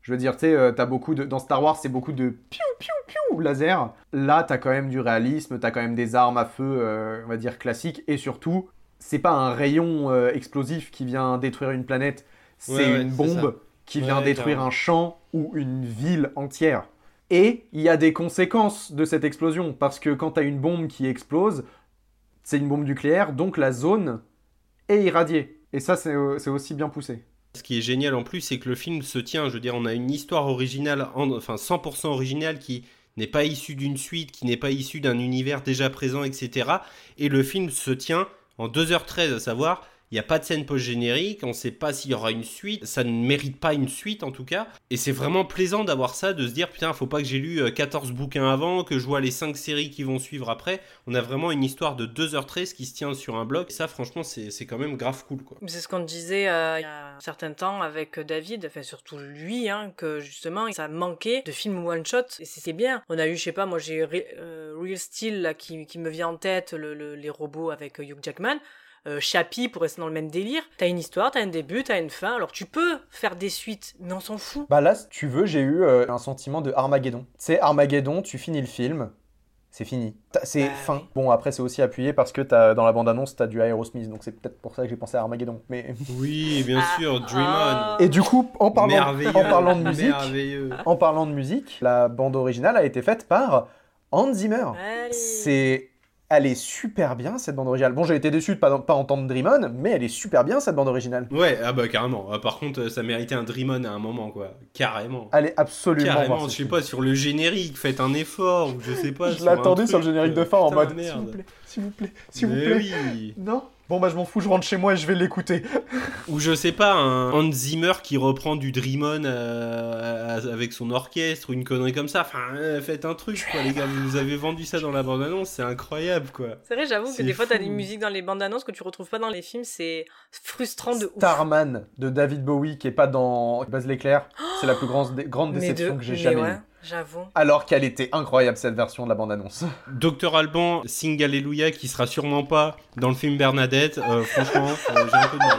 Je veux dire, tu sais, euh, t'as beaucoup de dans Star Wars, c'est beaucoup de piou piou piou laser. Là, t'as quand même du réalisme, t'as quand même des armes à feu, euh, on va dire classiques, et surtout, c'est pas un rayon euh, explosif qui vient détruire une planète, c'est Ouais, ouais, une bombe qui vient Ouais, détruire un champ ou une ville entière. Et il y a des conséquences de cette explosion, parce que quand t'as une bombe qui explose, c'est une bombe nucléaire, donc la zone est irradiée. Et ça, c'est euh, c'est aussi bien poussé. Ce qui est génial en plus, c'est que le film se tient. Je veux dire, on a une histoire originale, en- enfin 100% originale, qui n'est pas issue d'une suite, qui n'est pas issue d'un univers déjà présent, etc. Et le film se tient en 2h13, à savoir, il n'y a pas de scène post-générique, on ne sait pas s'il y aura une suite, ça ne mérite pas une suite en tout cas. Et c'est vraiment plaisant d'avoir ça, de se dire, putain, faut pas que j'ai lu euh, 14 bouquins avant, que je vois les 5 séries qui vont suivre après. On a vraiment une histoire de 2h13 qui se tient sur un bloc. Et ça, franchement, c'est c'est quand même grave cool, quoi. C'est ce qu'on disait euh, il y a un certain temps avec David, enfin surtout lui, hein, que justement ça manquait de films one shot et c'était bien. On a eu, je sais pas, moi j'ai Re- euh, Real Steel là, qui, me vient en tête, le- le- les robots avec euh, Hugh Jackman. Euh, Chappie pour rester dans le même délire. T'as une histoire, t'as un début, t'as une fin. Alors tu peux faire des suites, mais on s'en fout. Bah là, si tu veux, j'ai eu euh, un sentiment de Armageddon. C'est Armageddon, tu finis le film, c'est fini. C'est Bah fin. Bon, après, c'est aussi appuyé parce que as, dans la bande-annonce, t'as du Aerosmith, donc c'est peut-être pour ça que j'ai pensé à Armageddon. Mais... Oui, bien sûr, Dream On. Et du coup, en parlant, en parlant de musique, en parlant de musique, la bande originale a été faite par Hans Zimmer. C'est, elle est super bien cette bande originale. Bon, j'ai été déçu de pas, pas entendre Dream On, mais elle est super bien cette bande originale. Ouais, ah bah carrément. Ah, par contre, ça méritait un Dream On à un moment, quoi. Carrément. Allez absolument Carrément, je sais pas, sur le générique, faites un effort, ou je sais pas. Je l'attendais sur le générique de euh, fin en mode s'il vous plaît, s'il vous plaît, s'il vous plaît. oui. Non Bon bah je m'en fous, je rentre chez moi et je vais l'écouter. Ou je sais pas, un Hans Zimmer qui reprend du Dream On euh, avec son orchestre, ou une connerie comme ça. Enfin, euh, faites un truc, quoi, les gars. Vous nous avez vendu ça dans la bande-annonce, c'est incroyable, quoi. C'est vrai, j'avoue que des fois t'as des musiques dans les bandes annonces que tu retrouves pas dans les films, c'est frustrant de ouf. Starman de David Bowie qui est pas dans Buzz l'éclair, c'est la plus grande, dé- grande déception de- que j'ai mais jamais ouais, eue. J'avoue. Alors qu'elle était incroyable cette version de la bande-annonce. Docteur Alban, Sing Alléluia, qui sera sûrement pas dans le film Bernadette. euh, franchement, euh, j'ai un peu de mal.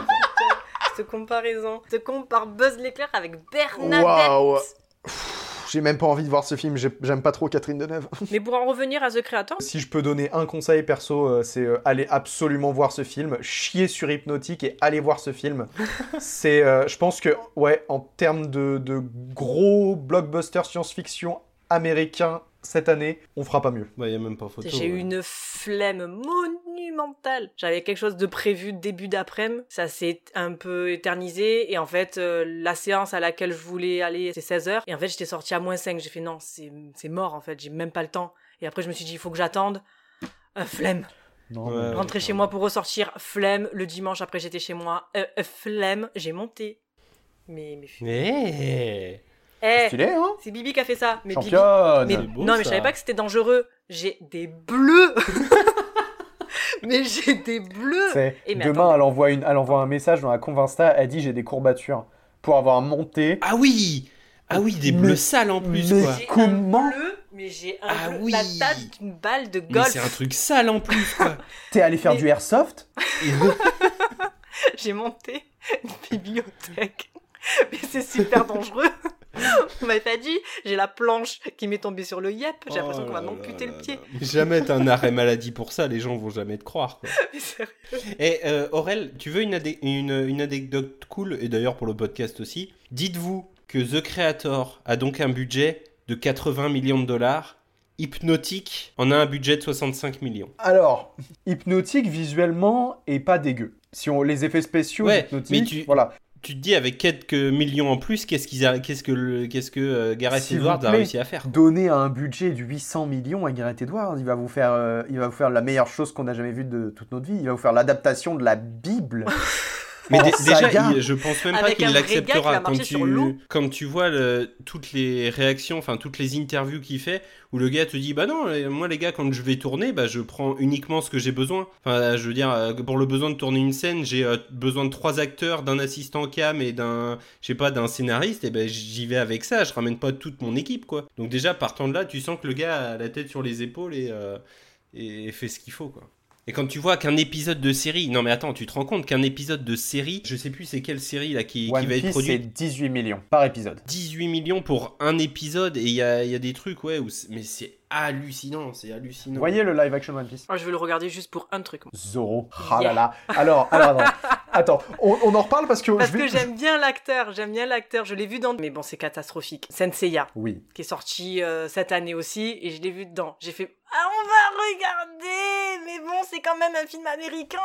Cette comparaison. Te compare Buzz l'éclair avec Bernadette. Waouh Pff, J'ai même pas envie de voir ce film, j'ai- j'aime pas trop Catherine Deneuve. Mais pour en revenir à The Creator, Si je peux donner un conseil perso, euh, c'est euh, aller absolument voir ce film, chier sur Hypnotique et aller voir ce film. c'est, euh, je pense que, ouais, en termes de, de gros blockbusters science-fiction américains cette année, on fera pas mieux. Bah, y a même pas photo. j'ai eu une flemme monumentale. J'avais quelque chose de prévu début d'après-midi. Ça s'est un peu éternisé. Et en fait, euh, la séance à laquelle je voulais aller, c'est 16h. Et en fait, j'étais sortie à moins 5. J'ai fait non, c'est c'est mort en fait. J'ai même pas le temps. Et après, je me suis dit, il faut que j'attende. Euh, flemme. Non, Rentrer chez moi pour ressortir, flemme. Le dimanche, après, j'étais chez moi, euh, euh, flemme. J'ai monté. Mais, mais Mais... Eh, Stylé, hein c'est Bibi qui a fait ça. Mais Bibi- mais- beau, non, mais je savais pas que c'était dangereux. J'ai des bleus. mais j'ai des bleus. C'est- Et mais demain, elle envoie, une, elle envoie un message dans la Convinsta, elle dit j'ai des courbatures pour avoir monté. Ah oui Ah oui, des bleus sales en plus, mais quoi. comment un bleu, mais j'ai un Ah bleu, oui. la taille d'une balle de Mais golf. c'est un truc sale en plus, quoi. T'es allé faire Mais- du airsoft? J'ai monté une bibliothèque. Mais c'est super dangereux. On m'avait pas dit, j'ai la planche qui m'est tombée sur le yep. J'ai l'impression qu'on va m'amputer le pied. Jamais t'as un arrêt maladie pour ça, les gens vont jamais te croire, quoi. Et euh, Aurel, tu veux une, une, une anecdote cool, et d'ailleurs pour le podcast aussi Dites-vous que The Creator a donc un budget de 80 millions de dollars. Hypnotique en a un budget de 65 millions. Alors, Hypnotique visuellement est pas dégueu. Si on les effets spéciaux Ouais, d'Hypnotique, mais tu- voilà. Tu te dis avec quelques millions en plus, qu'est-ce qu'ils a- qu'est-ce que le- qu'est-ce que euh, Gareth S'il Edwards a réussi à faire Donner un budget de 800 millions à Gareth Edwards, il va vous faire, euh, il va vous faire la meilleure chose qu'on a jamais vue de toute notre vie. Il va vous faire l'adaptation de la Bible. Mais déjà, il- je pense même pas qu'il l'acceptera quand tu, quand tu vois le- toutes les réactions, enfin toutes les interviews qu'il fait, où le gars te dit bah non, euh, moi les gars quand je vais tourner, bah je prends uniquement ce que j'ai besoin. Enfin, je veux dire, euh, pour le besoin de tourner une scène, j'ai euh, besoin de trois acteurs, d'un assistant cam et d'un, je sais pas, d'un scénariste. Et ben j'y vais avec ça. Je ramène pas toute mon équipe quoi. Donc déjà partant de là, tu sens que le gars a la tête sur les épaules et euh, et fait ce qu'il faut quoi. Et quand tu vois qu'un épisode de série, non mais attends, tu te rends compte qu'un épisode de série, je sais plus c'est quelle série là qui, va être Piece, c'est produite, 18 millions par épisode. 18 millions pour un épisode et il y a, il y a des trucs ouais, où mais c'est hallucinant, c'est hallucinant. Voyez le live action One Piece. Ah, je vais le regarder juste pour un truc. Zoro. Ah Yeah. là là. Alors, alors, attends. Attends, on, on en reparle parce que. Parce je vais- que j'aime bien l'acteur, j'aime bien l'acteur, je l'ai vu dans... Mais bon, c'est catastrophique. Senseiya, Oui. qui est sorti euh, cette année aussi, et je l'ai vu dedans. J'ai fait, ah, on va regarder Mais bon, c'est quand même un film américain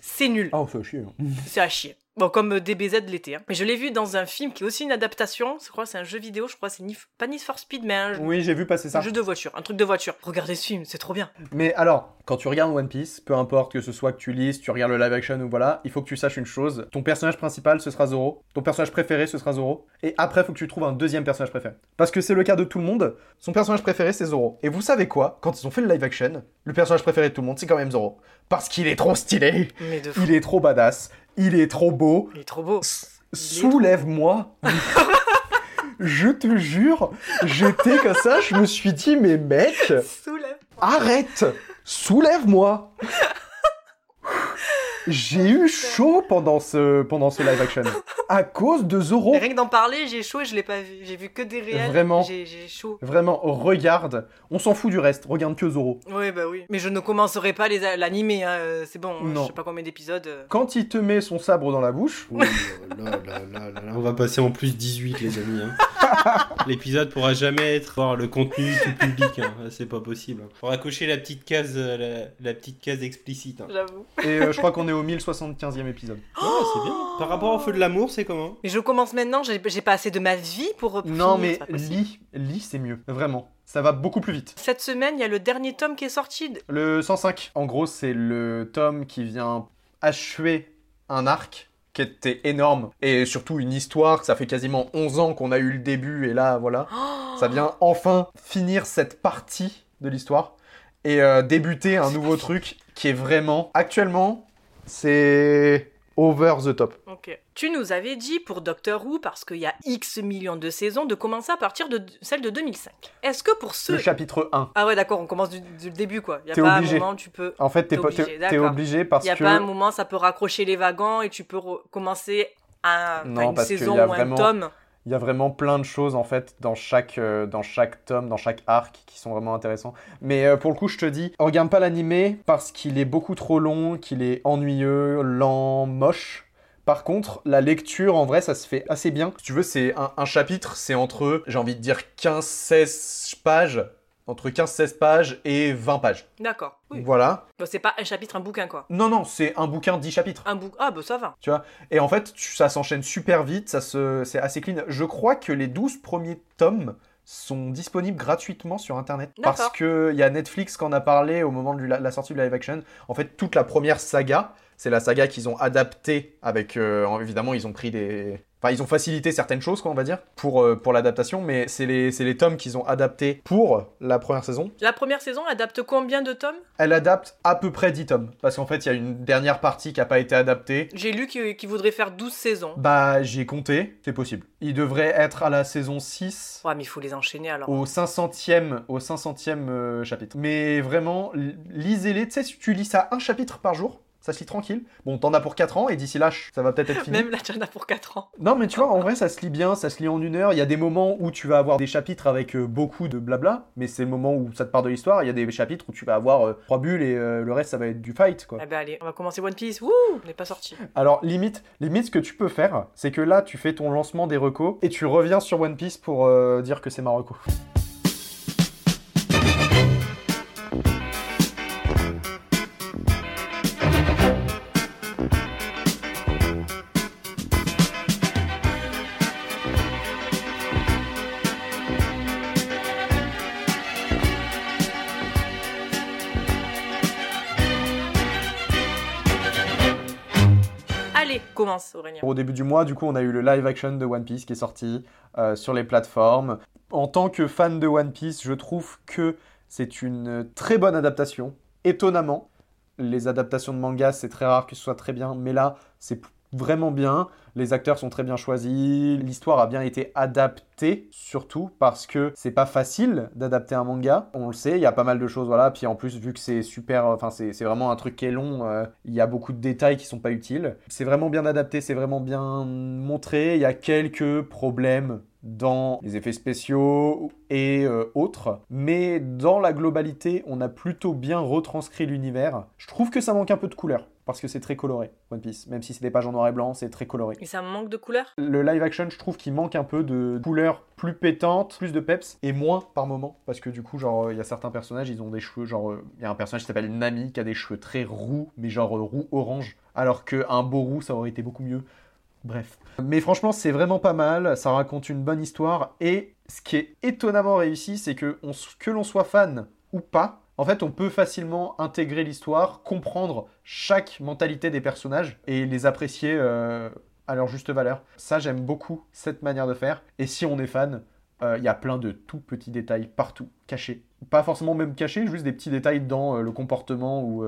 C'est nul. Ah, on fait chier. hein. C'est à chier. Bon, comme euh, DBZ de l'été. hein. Mais je l'ai vu dans un film qui est aussi une adaptation, je crois c'est un jeu vidéo, je crois c'est Need- pas Need for Speed, mais un, Oui, j'ai vu passer ça. un jeu de voiture, un truc de voiture. Regardez ce film, c'est trop bien. Mais alors, quand tu regardes One Piece, peu importe que ce soit que tu lises, tu regardes le live action ou voilà, il faut que tu saches une chose. Ton personnage principal, ce sera Zoro. Ton personnage préféré, ce sera Zoro. Et après, il faut que tu trouves un deuxième personnage préféré. Parce que c'est le cas de tout le monde. Son personnage préféré, c'est Zoro. Et vous savez quoi? Quand ils ont fait le live action, le personnage préféré de tout le monde, c'est quand même Zoro. Parce qu'il est trop stylé. Mais de fou. Il est trop badass. Il est trop beau. Il est trop beau. Soulève-moi. je te jure, j'étais comme ça, je me suis dit, mais mec, arrête, soulève-moi. J'ai eu chaud pendant ce, pendant ce live action. À cause de Zoro. Mais rien que d'en parler, j'ai chaud et je l'ai pas vu. J'ai vu que des réels. Vraiment. J'ai chaud. Vraiment, regarde. On s'en fout du reste. Regarde que Zoro. Oui, bah oui. Mais je ne commencerai pas les- l'animé, hein, euh, c'est bon. Non. Je sais pas combien d'épisodes. euh. Quand il te met son sabre dans la bouche, Oh là là là là là là. On va passer en plus 18 les amis. hein. L'épisode pourra jamais être voir le contenu tout public, hein. c'est pas possible. On va cocher la petite case, euh, la, la petite case explicite. hein. J'avoue. et euh, je crois qu'on est au 1075e épisode. Ouais, c'est bien. Par rapport au feu de l'amour, c'est comment? Mais je commence maintenant, j'ai pas assez de ma vie pour. Non, finir, mais lis, lis, c'est mieux. Vraiment. Ça va beaucoup plus vite. Cette semaine, il y a le dernier tome qui est sorti. Le 105, en gros, c'est le tome qui vient achever un arc qui était énorme et surtout une histoire. Ça fait quasiment 11 ans qu'on a eu le début et là, voilà, ça vient enfin finir cette partie de l'histoire et euh, débuter un nouveau truc qui est vraiment actuellement, c'est over the top. Ok. Tu nous avais dit pour Doctor Who, parce qu'il y a X millions de saisons, de commencer à partir de celle de 2005. Est-ce que pour ceux. Le chapitre 1. Ah ouais, d'accord, on commence du, du début quoi. Il y a pas obligé. un moment où tu peux. En fait, t'es obligé, d'accord. obligé parce Il y a que- pas un moment, ça peut raccrocher les wagons et tu peux commencer un, Non, une parce saison y a ou un vraiment, tome. il y a vraiment plein de choses en fait dans chaque, euh, dans chaque tome, dans chaque arc qui sont vraiment intéressants. Mais euh, pour le coup, je te dis, regarde pas l'animé parce qu'il est beaucoup trop long, qu'il est ennuyeux, lent, moche. Par contre, la lecture, en vrai, ça se fait assez bien. Si tu veux, c'est un, un chapitre, c'est entre, j'ai envie de dire, 15-16 pages. Entre 15-16 pages et 20 pages. D'accord. Oui. Voilà. C'est pas un chapitre, un bouquin quoi. Non, non, c'est un bouquin 10 chapitres. Un bouquin. Ah bah ça va. Tu vois? Et en fait, tu- ça s'enchaîne super vite, ça se, c'est assez clean. Je crois que les 12 premiers tomes sont disponibles gratuitement sur internet. Parce qu'il y a Netflix qui en a parlé au moment de la, la sortie du live action. En fait, toute la première saga, c'est la saga qu'ils ont adaptée avec. euh, évidemment, ils ont pris des. Enfin, ils ont facilité certaines choses, quoi, on va dire, pour, euh, pour l'adaptation, mais c'est les, c'est les tomes qu'ils ont adaptés pour la première saison. La première saison adapte combien de tomes? Elle adapte à peu près 10 tomes. Parce qu'en fait, il y a une dernière partie qui n'a pas été adaptée. J'ai lu qu'il qu'il voudrait faire 12 saisons. Bah, j'ai compté, c'est possible. Il devrait être à la saison 6, Ouais, mais il faut les enchaîner alors. au 500e, au 500e euh, chapitre. Mais vraiment, lisez-les. Tu sais, si tu lis ça un chapitre par jour, ça se lit tranquille. Bon, t'en as pour 4 ans, et d'ici là, ça va peut-être être fini. Même là, tu en as pour 4 ans. Non, mais tu vois, en vrai, ça se lit bien, ça se lit en une heure. Il y a des moments où tu vas avoir des chapitres avec euh, beaucoup de blabla, mais c'est le moment où ça te part de l'histoire. Il y a des chapitres où tu vas avoir euh, trois bulles et euh, le reste, ça va être du fight, quoi. Eh ben allez, on va commencer One Piece. Wouh On n'est pas sorti. Alors, limite, limite, ce que tu peux faire, c'est que là, tu fais ton lancement des recos et tu reviens sur One Piece pour euh, dire que c'est ma Au début du mois, du coup, on a eu le live action de One Piece qui est sorti euh, sur les plateformes. En tant que fan de One Piece, je trouve que c'est une très bonne adaptation. Étonnamment, les adaptations de manga, c'est très rare que ce soit très bien, mais là, c'est vraiment bien. Les acteurs sont très bien choisis, l'histoire a bien été adaptée, surtout parce que c'est pas facile d'adapter un manga. On le sait, il y a pas mal de choses, voilà. Puis en plus, vu que c'est super, enfin c'est vraiment un truc qui est long, euh, il y a beaucoup de détails qui sont pas utiles. C'est vraiment bien adapté, c'est vraiment bien montré. Il y a quelques problèmes dans les effets spéciaux et euh, autres. Mais dans la globalité, on a plutôt bien retranscrit l'univers. Je trouve que ça manque un peu de couleur. Parce que c'est très coloré, One Piece. Même si c'est des pages en noir et blanc, c'est très coloré. Et ça manque de couleur Le live action, je trouve qu'il manque un peu de couleurs plus pétantes, plus de peps, et moins par moment. Parce que du coup, genre, il y a certains personnages, ils ont des cheveux, genre, il y a un personnage qui s'appelle Nami, qui a des cheveux très roux, mais genre roux orange. Alors qu'un beau roux, ça aurait été beaucoup mieux. Bref. Mais franchement, c'est vraiment pas mal. Ça raconte une bonne histoire. Et ce qui est étonnamment réussi, c'est que, que l'on soit fan ou pas, en fait, on peut facilement intégrer l'histoire, comprendre chaque mentalité des personnages et les apprécier euh, à leur juste valeur. Ça, j'aime beaucoup cette manière de faire. Et si on est fan, euh, il y a plein de tout petits détails partout, cachés. Pas forcément même cachés, juste des petits détails dans euh, le comportement ou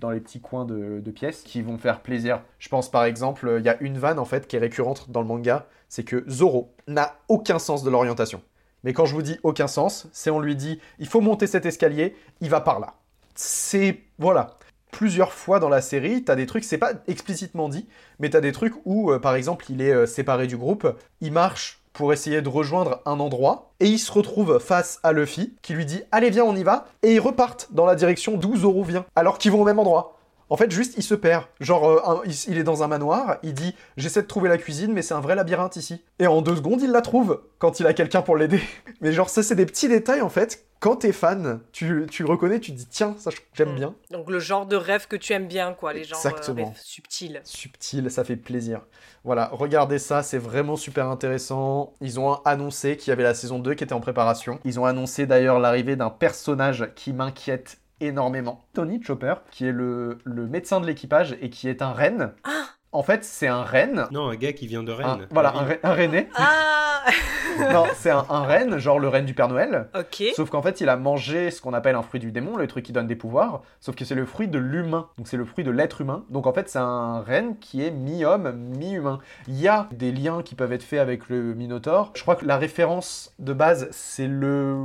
dans les petits coins de, de, pièces qui vont faire plaisir. Je pense par exemple, il y a une vanne en fait qui est récurrente dans le manga, c'est que Zoro n'a aucun sens de l'orientation. Mais quand je vous dis aucun sens, c'est on lui dit il faut monter cet escalier, il va par là. C'est. Voilà. Plusieurs fois dans la série, t'as des trucs, c'est pas explicitement dit, mais t'as des trucs où, euh, par exemple, il est euh, séparé du groupe, il marche pour essayer de rejoindre un endroit, et il se retrouve face à Luffy, qui lui dit Allez, viens, on y va, et ils repartent dans la direction d'où Zoro vient, alors qu'ils vont au même endroit. En fait, juste, il se perd. Genre, euh, il, est dans un manoir, il dit J'essaie de trouver la cuisine, mais c'est un vrai labyrinthe ici. Et en deux secondes, il la trouve quand il a quelqu'un pour l'aider. mais genre, ça, c'est des petits détails en fait. Quand t'es fan, tu, tu le reconnais, tu te dis Tiens, ça, j'aime bien. Donc, le genre de rêve que tu aimes bien, quoi, les genres euh, Exactement. subtils. Subtil, ça fait plaisir. Voilà, regardez ça, c'est vraiment super intéressant. Ils ont annoncé qu'il y avait la saison 2 qui était en préparation. Ils ont annoncé d'ailleurs l'arrivée d'un personnage qui m'inquiète énormément. Tony Chopper, qui est le, le médecin de l'équipage et qui est un renne. Ah en fait, c'est un renne. Non, un gars qui vient de Rennes. voilà, un, un renné. Ah Non, c'est un, un renne, genre le renne du Père Noël. Ok. Sauf qu'en fait, il a mangé ce qu'on appelle un fruit du démon, le truc qui donne des pouvoirs. Sauf que c'est le fruit de l'humain. Donc c'est le fruit de l'être humain. Donc en fait, c'est un renne qui est mi-homme, mi-humain. Il y a des liens qui peuvent être faits avec le Minotaur. Je crois que la référence de base, c'est le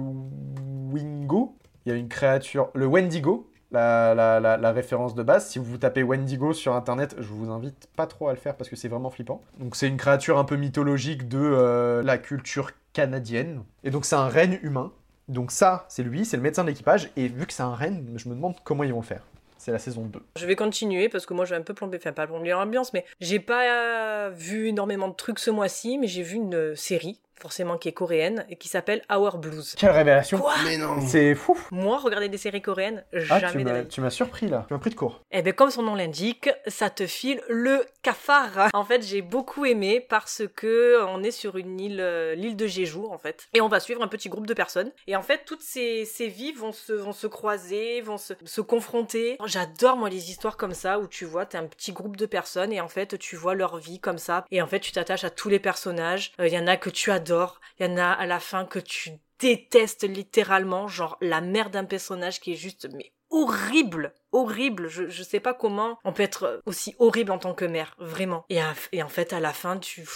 Wingo il y a une créature, le Wendigo, la, référence de base. Si vous tapez Wendigo sur internet, je vous invite pas trop à le faire parce que c'est vraiment flippant. Donc c'est une créature un peu mythologique de euh, la culture canadienne. Et donc c'est un renne humain. Donc ça, c'est lui, c'est le médecin de l'équipage. Et vu que c'est un renne, je me demande comment ils vont faire. C'est la saison 2. Je vais continuer parce que moi j'ai un peu plombé, enfin pas plombé l'ambiance, mais j'ai pas vu énormément de trucs ce mois-ci, mais j'ai vu une série forcément qui est coréenne, et qui s'appelle Our Blues. Quelle révélation Quoi? Mais non C'est fou Moi, regarder des séries coréennes, ah, jamais tu m'as surpris là, tu m'as pris de court. Eh bien, comme son nom l'indique, ça te file le cafard. En fait, j'ai beaucoup aimé parce que on est sur une île, euh, l'île de Jeju, en fait, et on va suivre un petit groupe de personnes. Et en fait, toutes ces, ces vies vont se, vont se croiser, vont se, se confronter. J'adore, moi, les histoires comme ça, où tu vois, t'es un petit groupe de personnes, et en fait, tu vois leur vie comme ça, et en fait, tu t'attaches à tous les personnages. Il euh, y en a que tu il y en a à la fin que tu détestes littéralement, genre la mère d'un personnage qui est juste mais horrible, horrible. Je, je sais pas comment on peut être aussi horrible en tant que mère, vraiment. Et, et en fait, à la fin, tu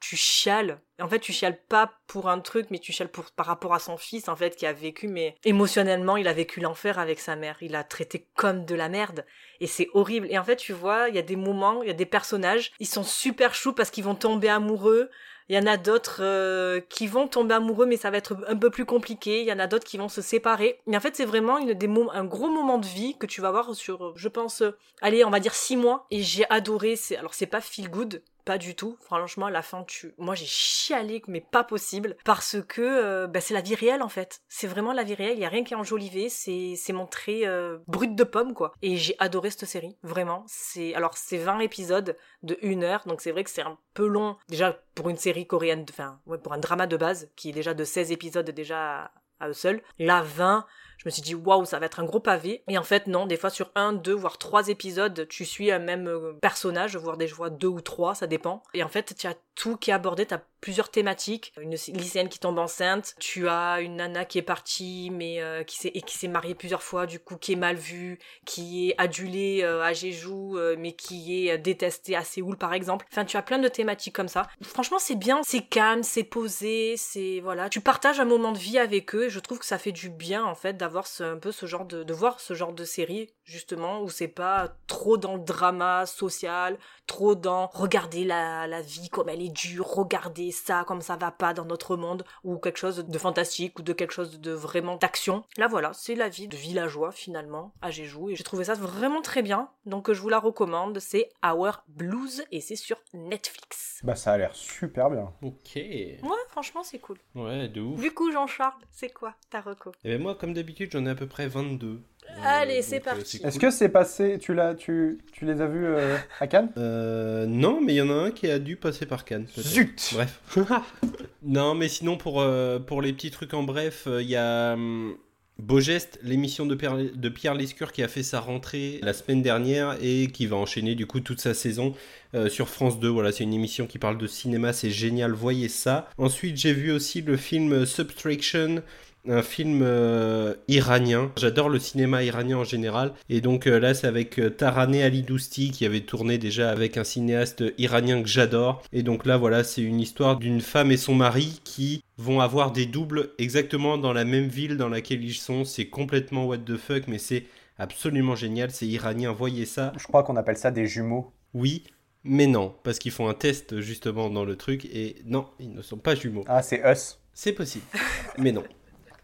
tu chiales. En fait, tu chiales pas pour un truc, mais tu chiales pour, par rapport à son fils, en fait, qui a vécu, mais émotionnellement, il a vécu l'enfer avec sa mère. Il a traité comme de la merde. Et c'est horrible. Et en fait, tu vois, il y a des moments, il y a des personnages, ils sont super choux parce qu'ils vont tomber amoureux. Il y en a d'autres euh, qui vont tomber amoureux, mais ça va être un peu plus compliqué. Il y en a d'autres qui vont se séparer. Mais en fait, c'est vraiment une des un gros moment de vie que tu vas avoir sur, je pense, euh, allez, on va dire six mois. Et j'ai adoré. C'est alors c'est pas feel good, pas du tout. Franchement, à la fin, tu, moi, j'ai chialé, mais pas possible, parce que euh, bah, c'est la vie réelle en fait. C'est vraiment la vie réelle. Il y a rien qui est enjolivé. C'est, c'est montré euh, brut de pomme quoi. Et j'ai adoré cette série, vraiment. C'est, alors c'est 20 épisodes de une heure, donc c'est vrai que c'est un peu long déjà pour une série coréenne, enfin, pour un drama de base qui est déjà de 16 épisodes déjà à eux seuls. Là, 20 Je me suis dit waouh, ça va être un gros pavé. Et en fait, non, des fois sur un, deux, voire trois épisodes, tu suis un même euh, personnage, voire des fois deux ou trois, ça dépend. Et en fait, tu as tout qui est abordé, tu as plusieurs thématiques. Une lycéenne qui tombe enceinte, tu as une nana qui est partie, mais euh, qui s'est qui s'est mariée plusieurs fois, du coup qui est mal vue, qui est adulée à Jeju, euh, mais qui est détestée à Séoul par exemple. Enfin, tu as plein de thématiques comme ça. Franchement, c'est bien, c'est calme, c'est posé, c'est voilà. Tu partages un moment de vie avec eux, et je trouve que ça fait du bien en fait d'avoir ce, un peu ce genre de de voir ce genre de série justement où c'est pas trop dans le drama social, trop dans regarder la, la vie comme elle est dure, regarder ça comme ça va pas dans notre monde ou quelque chose de fantastique ou de quelque chose de vraiment d'action. Là voilà, c'est la vie de villageois finalement à Jeju et j'ai trouvé ça vraiment très bien. Donc je vous la recommande, c'est Our Blues et c'est sur Netflix. Bah ça a l'air super bien. Ok. Ouais, franchement c'est cool. Ouais, de ouf. Du coup Jean-Charles, c'est quoi ta reco? Et ben moi, comme d'habitude, j'en ai à peu près 22. Allez, c'est euh, parti. Est-ce que c'est passé Tu l'as, tu, tu les as vus euh, à Cannes? Euh, non, mais il y en a un qui a dû passer par Cannes. Zut Bref. non, mais sinon, pour, euh, pour les petits trucs en bref, euh, il y a hum, Beau Geste, l'émission de Pierre, de Pierre Lescure qui a fait sa rentrée la semaine dernière et qui va enchaîner du coup toute sa saison euh, sur France 2. Voilà, c'est une émission qui parle de cinéma, c'est génial, voyez ça. Ensuite, j'ai vu aussi le film Subtraction un film euh, iranien. J'adore le cinéma iranien en général. Et donc euh, là, c'est avec euh, Taraneh Ali Dousti qui avait tourné déjà avec un cinéaste iranien que j'adore. Et donc là, voilà, c'est une histoire d'une femme et son mari qui vont avoir des doubles exactement dans la même ville dans laquelle ils sont. C'est complètement what the fuck, mais c'est absolument génial. C'est iranien, voyez ça. Je crois qu'on appelle ça des jumeaux. Oui. Mais non, parce qu'ils font un test justement dans le truc et non, ils ne sont pas jumeaux. Ah, c'est Us. C'est possible. Mais non.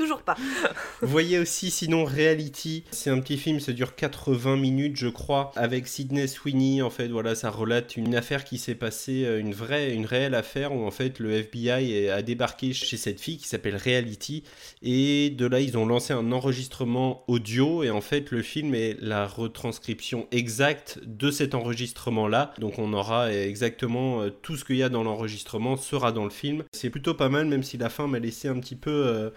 Toujours pas. Vous voyez aussi sinon Reality, c'est un petit film, ça dure 80 minutes je crois, avec Sidney Sweeney. En fait, voilà, ça relate une affaire qui s'est passée, euh, une vraie, une réelle affaire où en fait le FBI a débarqué chez cette fille qui s'appelle Reality. Et de là ils ont lancé un enregistrement audio. Et en fait le film est la retranscription exacte de cet enregistrement là, donc on aura exactement euh, tout ce qu'il y a dans l'enregistrement sera dans le film. C'est plutôt pas mal même si la fin m'a laissé un petit peu... euh,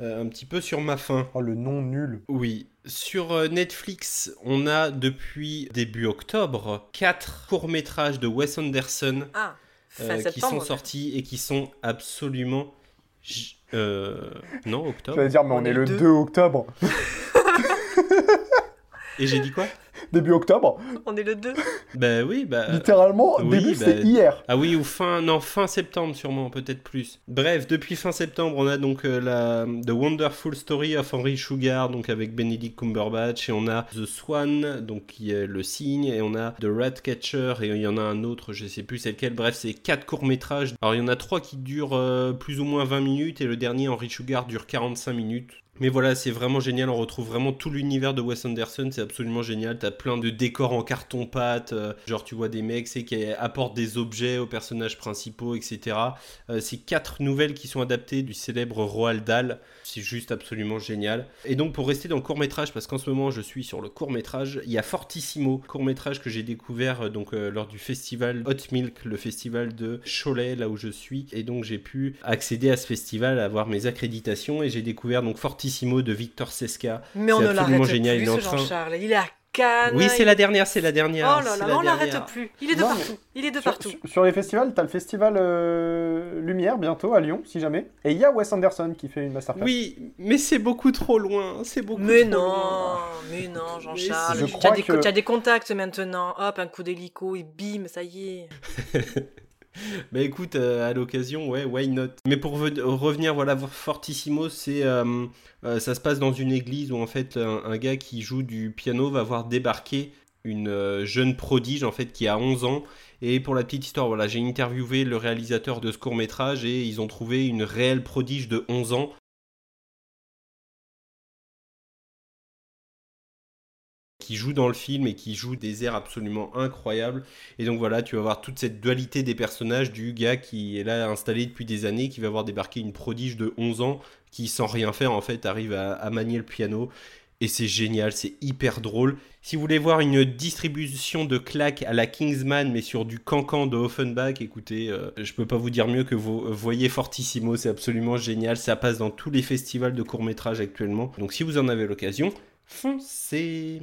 euh, un petit peu sur ma faim. Oh, le nom nul. Oui. Sur euh, Netflix, on a depuis début octobre quatre courts-métrages de Wes Anderson Ah, euh, qui sont sortis et qui sont absolument. euh, non, octobre. Je vais dire, mais on, est, le 2, octobre. Et j'ai dit quoi? Début octobre. On est le 2. Bah oui, bah. Littéralement, début, c'était hier. Ah oui, ou fin, non, fin septembre sûrement, peut-être plus. Bref, depuis fin septembre, on a donc euh, la The Wonderful Story of Henry Sugar, donc avec Benedict Cumberbatch, et on a The Swan, donc qui est le cygne, et on a The Ratcatcher, et il y en a un autre, je sais plus c'est lequel. Bref, c'est quatre courts métrages. Alors il y en a trois qui durent euh, plus ou moins 20 minutes, et le dernier Henry Sugar dure 45 minutes. Mais voilà, c'est vraiment génial, on retrouve vraiment tout l'univers de Wes Anderson, c'est absolument génial, t'as plein de décors en carton-pâte, euh, genre tu vois des mecs c'est qui apportent des objets aux personnages principaux, etc. Euh, c'est quatre nouvelles qui sont adaptées du célèbre Roald Dahl, c'est juste absolument génial. Et donc pour rester dans le court-métrage, parce qu'en ce moment je suis sur le court-métrage, il y a Fortissimo, court-métrage que j'ai découvert euh, donc euh, lors du festival Hot Milk, le festival de Cholet, là où je suis, et donc j'ai pu accéder à ce festival, avoir mes accréditations, et j'ai découvert donc Fortissimo de Victor Sesca. Mais on ne l'arrête génial, plus, ce train- Jean-Charles. Il est à Cannes. Oui, c'est il- la dernière, c'est la dernière. Oh là là, la on l'arrête dernière. plus. Il est de Non, partout. Il est de partout. Sur, sur les festivals, t'as le festival euh, Lumière bientôt à Lyon, si jamais. Et il y a Wes Anderson qui fait une masterclass. Oui, mais c'est beaucoup trop loin. C'est beaucoup Mais trop non, loin. mais non, Jean-Charles. Je Tu as, que- tu as des contacts maintenant. Hop, un coup d'hélico et bim, ça y est. Bah écoute, euh, à l'occasion, ouais, why not? Mais pour ve- revenir, voilà, Fortissimo, c'est, euh, euh, ça se passe dans une église où en fait un, un gars qui joue du piano va voir débarquer une jeune prodige en fait qui a 11 ans. Et pour la petite histoire, voilà, j'ai interviewé le réalisateur de ce court métrage et ils ont trouvé une réelle prodige de 11 ans qui joue dans le film et qui joue des airs absolument incroyables. Et donc voilà, tu vas voir toute cette dualité des personnages du gars qui est là installé depuis des années, qui va voir débarquer une prodige de 11 ans qui, sans rien faire, en fait, arrive à, manier le piano. et c'est génial, c'est hyper drôle. Si vous voulez voir une distribution de claques à la Kingsman, mais sur du cancan de Offenbach, écoutez, euh, je peux pas vous dire mieux que vous voyez Fortissimo, c'est absolument génial. Ça passe dans tous les festivals de court-métrage actuellement. Donc si vous en avez l'occasion, foncez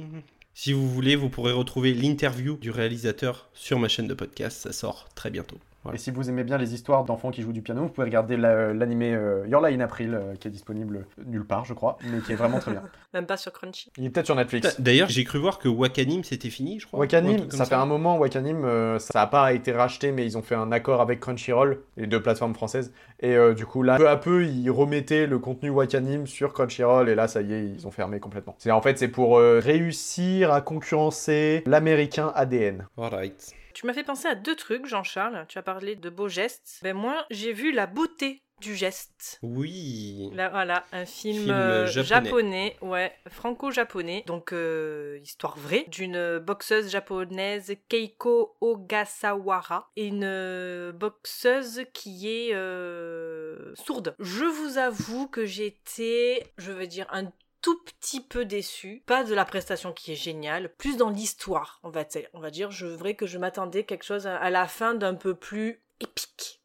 si vous voulez, vous pourrez retrouver l'interview du réalisateur sur ma chaîne de podcast. Ça sort très bientôt. Et si vous aimez bien les histoires d'enfants qui jouent du piano, vous pouvez regarder la- l'animé euh, Your Lie in April, euh, qui est disponible nulle part, je crois, mais qui est vraiment très bien. Même pas sur Crunchy. Il est peut-être sur Netflix. D'ailleurs, j'ai cru voir que Wakanim c'était fini, je crois. Wakanim, ça fait un moment, Wakanim, euh, ça n'a pas été racheté, mais ils ont fait un accord avec Crunchyroll, les deux plateformes françaises. Et euh, du coup, là, peu à peu, ils remettaient le contenu Wakanim sur Crunchyroll, et là, ça y est, ils ont fermé complètement. C'est en fait, c'est pour euh, réussir à concurrencer l'américain ADN. Alright. Tu m'as fait penser à deux trucs, Jean-Charles. Tu as parlé de beaux gestes. Ben moi, j'ai vu la beauté du geste. Oui. Là, voilà, un film, Film euh, japonais. ouais, franco-japonais, donc euh, histoire vraie, d'une boxeuse japonaise Keiko Ogasawara, et une euh, boxeuse qui est euh, sourde. Je vous avoue que j'étais, je veux dire, un tout petit peu déçue, pas de la prestation qui est géniale, plus dans l'histoire, on va, dire- je vrai que je m'attendais quelque chose à la fin d'un peu plus épique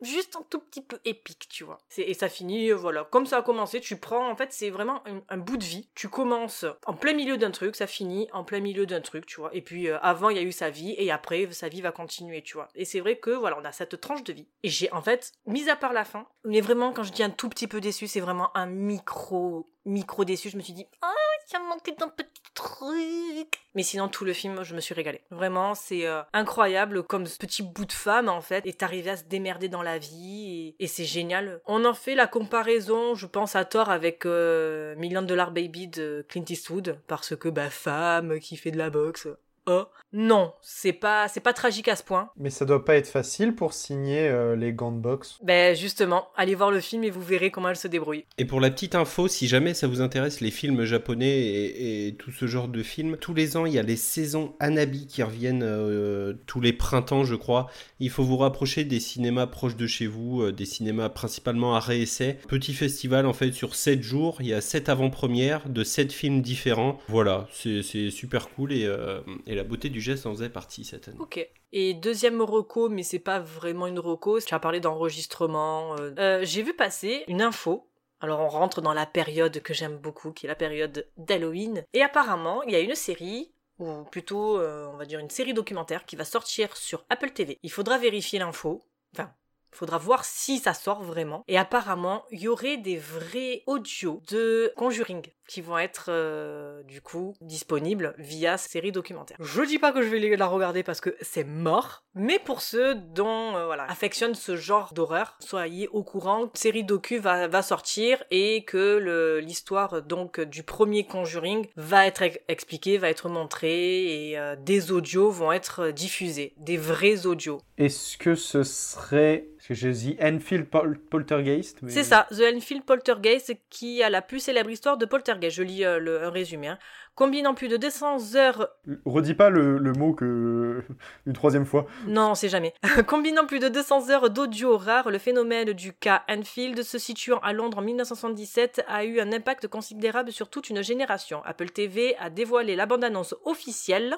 juste un tout petit peu épique, tu vois. Et ça finit, euh, voilà, comme ça a commencé, tu prends, en fait, c'est vraiment un, un bout de vie. Tu commences en plein milieu d'un truc, ça finit en plein milieu d'un truc, tu vois. Et puis, euh, avant, il y a eu sa vie, et après, sa vie va continuer, tu vois. Et c'est vrai que, voilà, on a cette tranche de vie. Et j'ai, en fait, mis à part la fin, mais vraiment, quand je dis un tout petit peu déçu, c'est vraiment un micro, micro déçu. Je me suis dit, ah, ça manquait d'un petit truc. Mais sinon, tout le film, je me suis régalée. Vraiment, c'est euh, incroyable comme ce petit bout de femme, en fait, est arrivé à se démerder dans la vie. Et, et c'est génial. On en fait la comparaison, je pense, à tort avec euh, Million Dollar Baby de Clint Eastwood. Parce que, bah, femme qui fait de la boxe. Oh. Non, c'est pas, c'est pas tragique à ce point. Mais ça doit pas être facile pour signer euh, les gants de boxe. Ben, justement, allez voir le film et vous verrez comment elle se débrouille. Et pour la petite info, si jamais ça vous intéresse les films japonais et, et tout ce genre de films, tous les ans il y a les saisons Anabi qui reviennent euh, tous les printemps, je crois. Il faut vous rapprocher des cinémas proches de chez vous, euh, des cinémas principalement à réessai. Petit festival en fait sur 7 jours, il y a 7 avant-premières de 7 films différents. Voilà, c'est super cool et, euh, et la beauté du geste en faisait partie cette année. Ok. Et deuxième reco, mais c'est pas vraiment une reco, tu as parlé d'enregistrement. euh, euh, J'ai vu passer une info. Alors on rentre dans la période que j'aime beaucoup, qui est la période d'Halloween. Et apparemment, il y a une série, ou plutôt euh, on va dire une série documentaire, qui va sortir sur Apple TV. Il faudra vérifier l'info. Enfin, faudra voir si ça sort vraiment. Et apparemment, il y aurait des vrais audios de Conjuring qui vont être euh, du coup disponibles via série documentaire. Je dis pas que je vais la regarder parce que c'est mort, mais pour ceux dont euh, voilà affectionnent ce genre d'horreur, soyez au courant, série docu va, sortir et que l'histoire donc du premier Conjuring va être ex- expliquée, va être montrée et euh, des audios vont être diffusés, des vrais audios. Est-ce que ce serait. J'ai dit Enfield Pol- Poltergeist C'est ça, The Enfield Poltergeist, qui a la plus célèbre histoire de Poltergeist. Je lis euh, le, un résumé. hein. Combinant plus de 200 heures Redis pas le, le mot que. une troisième fois. Non, on sait jamais. Combinant plus de 200 heures d'audio rares, le phénomène du cas Enfield, se situant à Londres en 1977, a eu un impact considérable sur toute une génération. Apple TV a dévoilé la bande-annonce officielle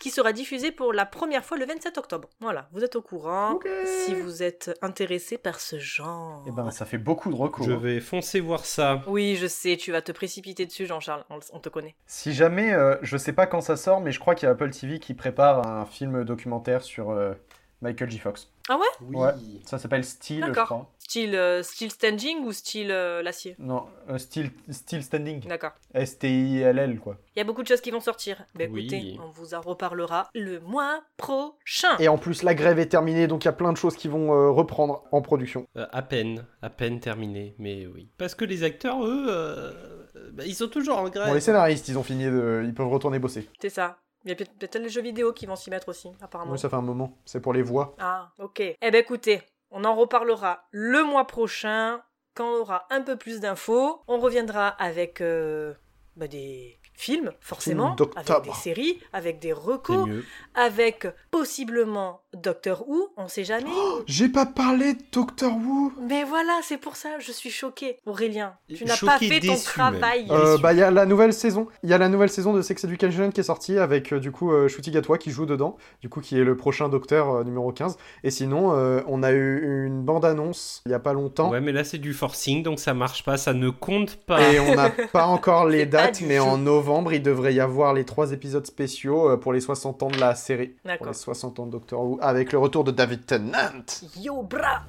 qui sera diffusée pour la première fois le 27 octobre. Voilà, vous êtes au courant si vous êtes intéressé par ce genre. Eh ben, ça fait beaucoup de recours. Je vais foncer voir ça. Oui, je sais, tu vas te précipiter dessus, Jean-Charles, on, on te connaît. Si jamais, euh, je sais pas quand ça sort, mais je crois qu'il y a Apple TV qui prépare un film documentaire sur euh, Michael J. Fox. Ah ouais? Ouais, ça s'appelle Steel, je D'accord. crois. Style, euh, standing ou style euh, l'acier? Non, euh, Steel, Steel Standing. D'accord. S-T-I-L-L, quoi. Il y a beaucoup de choses qui vont sortir. Ben Oui. écoutez, on vous en reparlera le mois prochain. Et en plus, la grève est terminée, donc il y a plein de choses qui vont euh, reprendre en production. Euh, à peine, à peine terminé, mais oui. Parce que les acteurs, eux, euh, bah, ils sont toujours en grève. Bon, les scénaristes, ils ont fini de... Ils peuvent retourner bosser. C'est ça. Il y a peut- peut-être les jeux vidéo qui vont s'y mettre aussi, apparemment. Oui, ça fait un moment. C'est pour les voix. Ah, ok. Eh ben écoutez, on en reparlera le mois prochain, quand on aura un peu plus d'infos. On reviendra avec euh, bah, des films, forcément, avec des séries, avec des recos, avec possiblement Doctor Who, on sait jamais. J'ai pas parlé de Doctor Who. Mais voilà, c'est pour ça, je suis choquée. Aurélien, tu n'as pas fait ton travail. Euh, bah, il y a la nouvelle saison. Il y a la nouvelle saison de Sex Education qui est sortie avec euh, du coup euh, Ncuti Gatwa qui joue dedans, du coup qui est le prochain docteur euh, numéro 15. Et sinon, euh, on a eu une bande-annonce il y a pas longtemps. Ouais, mais là c'est du forcing, donc ça marche pas, ça ne compte pas. Et on n'a pas encore les dates, mais en novembre, il devrait y avoir les trois épisodes spéciaux euh, pour les 60 ans de la série. Pour D'accord. les 60 ans de Doctor Who, avec le retour de David Tennant. Yo, bra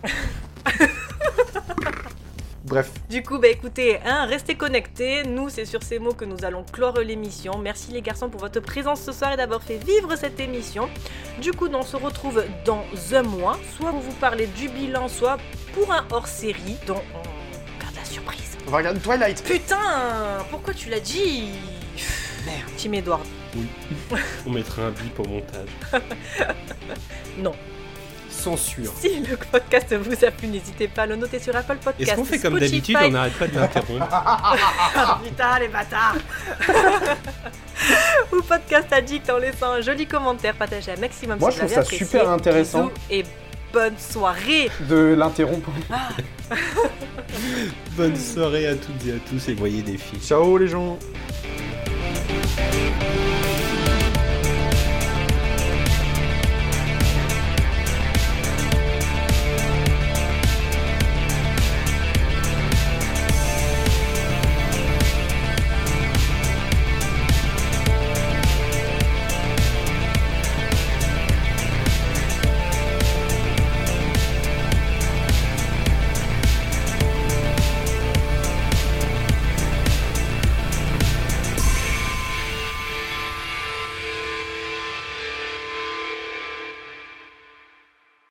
Bref, Du coup, bah écoutez, hein, restez connectés. Nous, c'est sur ces mots que nous allons clore l'émission. Merci les garçons pour votre présence ce soir et d'avoir fait vivre cette émission. Du coup, on se retrouve dans un mois, soit pour vous parler du bilan, soit pour un hors-série dont on garde la surprise. on va regarder Twilight. Putain, pourquoi tu l'as dit? Merde, Tim Edward. Oui. On mettra un bip au montage. Non. Censure. Si le podcast vous a plu, n'hésitez pas à le noter sur Apple Podcast. Est-ce qu'on fait comme d'habitude, on n'arrête pas de l'interrompre Ah, Putain, les bâtards Ou podcast addict en laissant un joli commentaire partagé un maximum Moi, si je vous trouve avez ça apprécié. super intéressant. Bisous et bonne soirée De l'interrompre. Bonne soirée à toutes et à tous et voyez des filles. Ciao les gens. Bye.